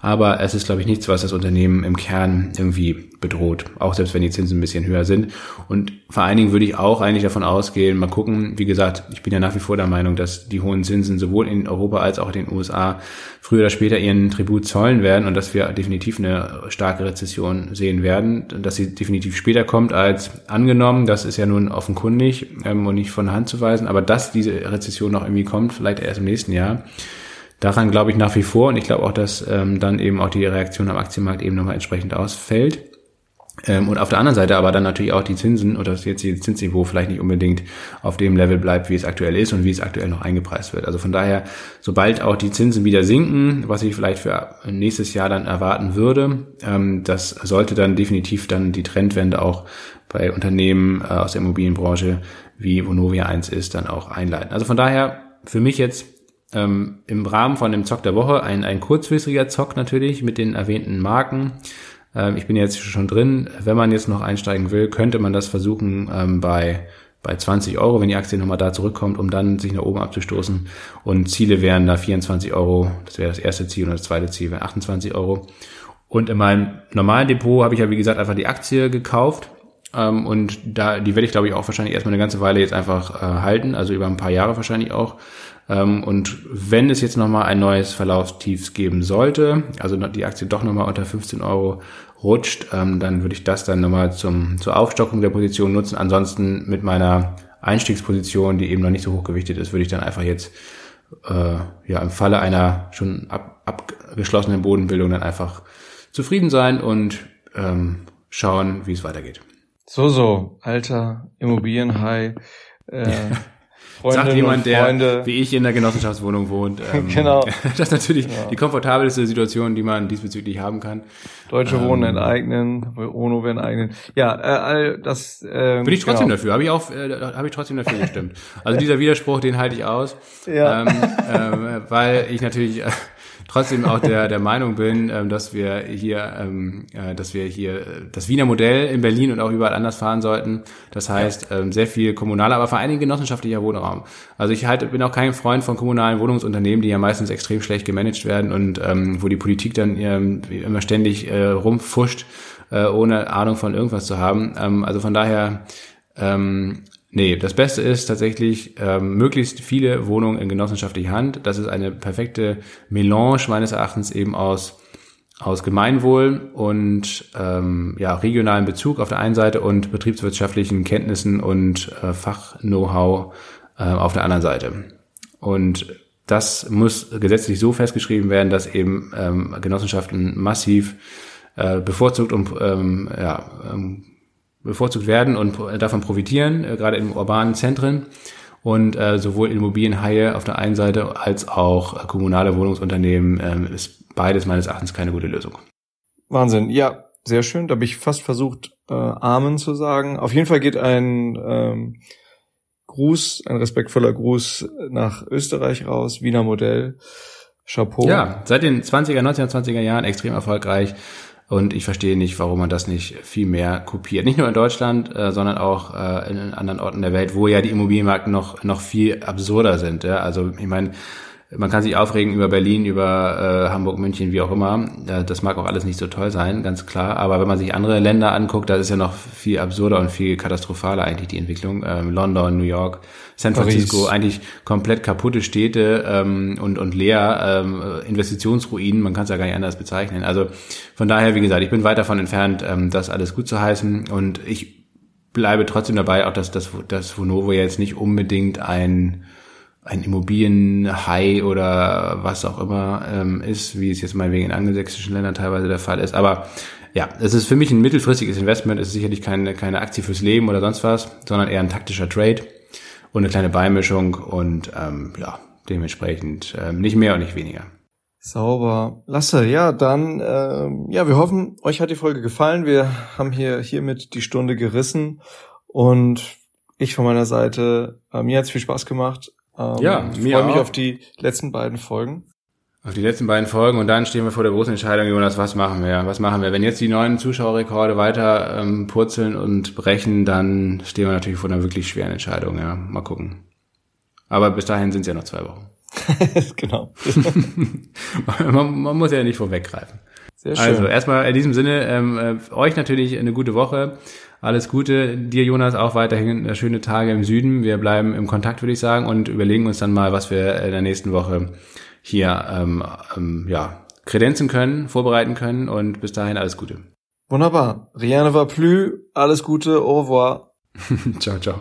aber es ist, glaube ich, nichts, was das Unternehmen im Kern irgendwie bedroht, auch selbst wenn die Zinsen ein bisschen höher sind. Und vor allen Dingen würde ich auch eigentlich davon ausgehen, mal gucken, wie gesagt, ich bin ja nach wie vor der Meinung, dass die hohen Zinsen sowohl in Europa als auch in den USA früher oder später ihren Tribut zollen werden und dass wir definitiv eine starke Rezession sehen werden, dass sie definitiv später kommt als angenommen. Das ist ja nun offenkundig ähm, und nicht von der Hand zu weisen, aber dass diese Rezession noch irgendwie kommt, vielleicht erst im nächsten Jahr Daran glaube ich nach wie vor und ich glaube auch, dass ähm, dann eben auch die Reaktion am Aktienmarkt eben nochmal entsprechend ausfällt. Ähm, und auf der anderen Seite aber dann natürlich auch die Zinsen oder das jetzt die Zinsniveau vielleicht nicht unbedingt auf dem Level bleibt, wie es aktuell ist und wie es aktuell noch eingepreist wird. Also von daher, sobald auch die Zinsen wieder sinken, was ich vielleicht für nächstes Jahr dann erwarten würde, ähm, das sollte dann definitiv dann die Trendwende auch bei Unternehmen äh, aus der Immobilienbranche wie Vonovia 1 ist, dann auch einleiten. Also von daher für mich jetzt ähm, im Rahmen von dem Zock der Woche ein, ein kurzfristiger Zock natürlich mit den erwähnten Marken. Ähm, ich bin jetzt schon drin. Wenn man jetzt noch einsteigen will, könnte man das versuchen ähm, bei bei 20 Euro, wenn die Aktie nochmal da zurückkommt, um dann sich nach oben abzustoßen. Und Ziele wären da 24 Euro, das wäre das erste Ziel und das zweite Ziel wäre 28 Euro. Und in meinem normalen Depot habe ich ja, wie gesagt, einfach die Aktie gekauft. Ähm, und da, die werde ich, glaube ich, auch wahrscheinlich erstmal eine ganze Weile jetzt einfach äh, halten, also über ein paar Jahre wahrscheinlich auch. Ähm, und wenn es jetzt nochmal ein neues Verlaufstiefs geben sollte, also die Aktie doch nochmal unter 15 Euro rutscht, ähm, dann würde ich das dann nochmal zum, zur Aufstockung der Position nutzen. Ansonsten mit meiner Einstiegsposition, die eben noch nicht so hoch gewichtet ist, würde ich dann einfach jetzt äh, ja im Falle einer schon ab, abgeschlossenen Bodenbildung dann einfach zufrieden sein und ähm, schauen, wie es weitergeht. So, so, alter Immobilienhai. Äh, Freundinnen Sagt jemand, der Freunde. wie ich in der Genossenschaftswohnung wohnt. Ähm, genau. Das ist natürlich ja. die komfortabelste Situation, die man diesbezüglich haben kann. Deutsche ähm, Wohnen enteignen, UNO werden enteignen. Ja, äh, all das. Äh, Bin ich trotzdem genau. dafür. Habe ich auch, äh, habe ich trotzdem dafür gestimmt. Also dieser Widerspruch, den halte ich aus, ja. ähm, äh, weil ich natürlich. Trotzdem auch der, der Meinung bin, ähm, dass wir hier, ähm, äh, dass wir hier das Wiener Modell in Berlin und auch überall anders fahren sollten. Das heißt, ähm, sehr viel kommunaler, aber vor allen Dingen genossenschaftlicher Wohnraum. Also ich halt, bin auch kein Freund von kommunalen Wohnungsunternehmen, die ja meistens extrem schlecht gemanagt werden und ähm, wo die Politik dann ähm, immer ständig äh, rumfuscht, äh, ohne Ahnung von irgendwas zu haben. Ähm, also von daher ähm, Nee, das Beste ist tatsächlich ähm, möglichst viele Wohnungen in genossenschaftlicher Hand. Das ist eine perfekte Melange meines Erachtens eben aus aus Gemeinwohl und ähm, ja, regionalen Bezug auf der einen Seite und betriebswirtschaftlichen Kenntnissen und äh, Fach-Know-how äh, auf der anderen Seite. Und das muss gesetzlich so festgeschrieben werden, dass eben ähm, Genossenschaften massiv äh, bevorzugt und ähm, ja, ähm, bevorzugt werden und davon profitieren, äh, gerade in urbanen Zentren. Und äh, sowohl Immobilienhaie auf der einen Seite als auch kommunale Wohnungsunternehmen äh, ist beides meines Erachtens keine gute Lösung. Wahnsinn, ja, sehr schön. Da habe ich fast versucht, äh, Amen zu sagen. Auf jeden Fall geht ein ähm, Gruß, ein respektvoller Gruß nach Österreich raus, Wiener Modell. Chapeau. Ja, seit den 20er, 1920er Jahren extrem erfolgreich. Und ich verstehe nicht, warum man das nicht viel mehr kopiert. Nicht nur in Deutschland, äh, sondern auch äh, in anderen Orten der Welt, wo ja die Immobilienmärkte noch, noch viel absurder sind. Ja? Also ich meine, man kann sich aufregen über Berlin, über äh, Hamburg, München, wie auch immer. Das mag auch alles nicht so toll sein, ganz klar. Aber wenn man sich andere Länder anguckt, da ist ja noch viel absurder und viel katastrophaler eigentlich die Entwicklung. Ähm, London, New York, San Francisco, Paris. eigentlich komplett kaputte Städte ähm, und, und leer, ähm, Investitionsruinen, man kann es ja gar nicht anders bezeichnen. Also von daher, wie gesagt, ich bin weit davon entfernt, ähm, das alles gut zu heißen. Und ich bleibe trotzdem dabei, auch dass das dass Vonovo jetzt nicht unbedingt ein ein Immobilienhai oder was auch immer ähm, ist, wie es jetzt mal wegen in angelsächsischen Ländern teilweise der Fall ist. Aber ja, es ist für mich ein mittelfristiges Investment. Es ist sicherlich keine, keine Aktie fürs Leben oder sonst was, sondern eher ein taktischer Trade und eine kleine Beimischung und ähm, ja, dementsprechend ähm, nicht mehr und nicht weniger. Sauber. Lasse, ja, dann, ähm, ja, wir hoffen, euch hat die Folge gefallen. Wir haben hier hiermit die Stunde gerissen und ich von meiner Seite, äh, mir hat's viel Spaß gemacht. Ähm, ja, ich freue mich auf die letzten beiden Folgen. Auf die letzten beiden Folgen und dann stehen wir vor der großen Entscheidung, Jonas, was machen wir? Was machen wir? Wenn jetzt die neuen Zuschauerrekorde weiter ähm, purzeln und brechen, dann stehen wir natürlich vor einer wirklich schweren Entscheidung, ja. Mal gucken. Aber bis dahin sind es ja noch zwei Wochen. genau. man, man, muss ja nicht vorweggreifen. Sehr schön. Also erstmal in diesem Sinne, ähm, äh, euch natürlich eine gute Woche. Alles Gute. Dir, Jonas, auch weiterhin äh, schöne Tage im Süden. Wir bleiben im Kontakt, würde ich sagen, und überlegen uns dann mal, was wir in der nächsten Woche hier ähm, ähm, ja, kredenzen können, vorbereiten können. Und bis dahin alles Gute. Wunderbar. Rien ne va plus. Alles Gute. Au revoir. ciao, ciao.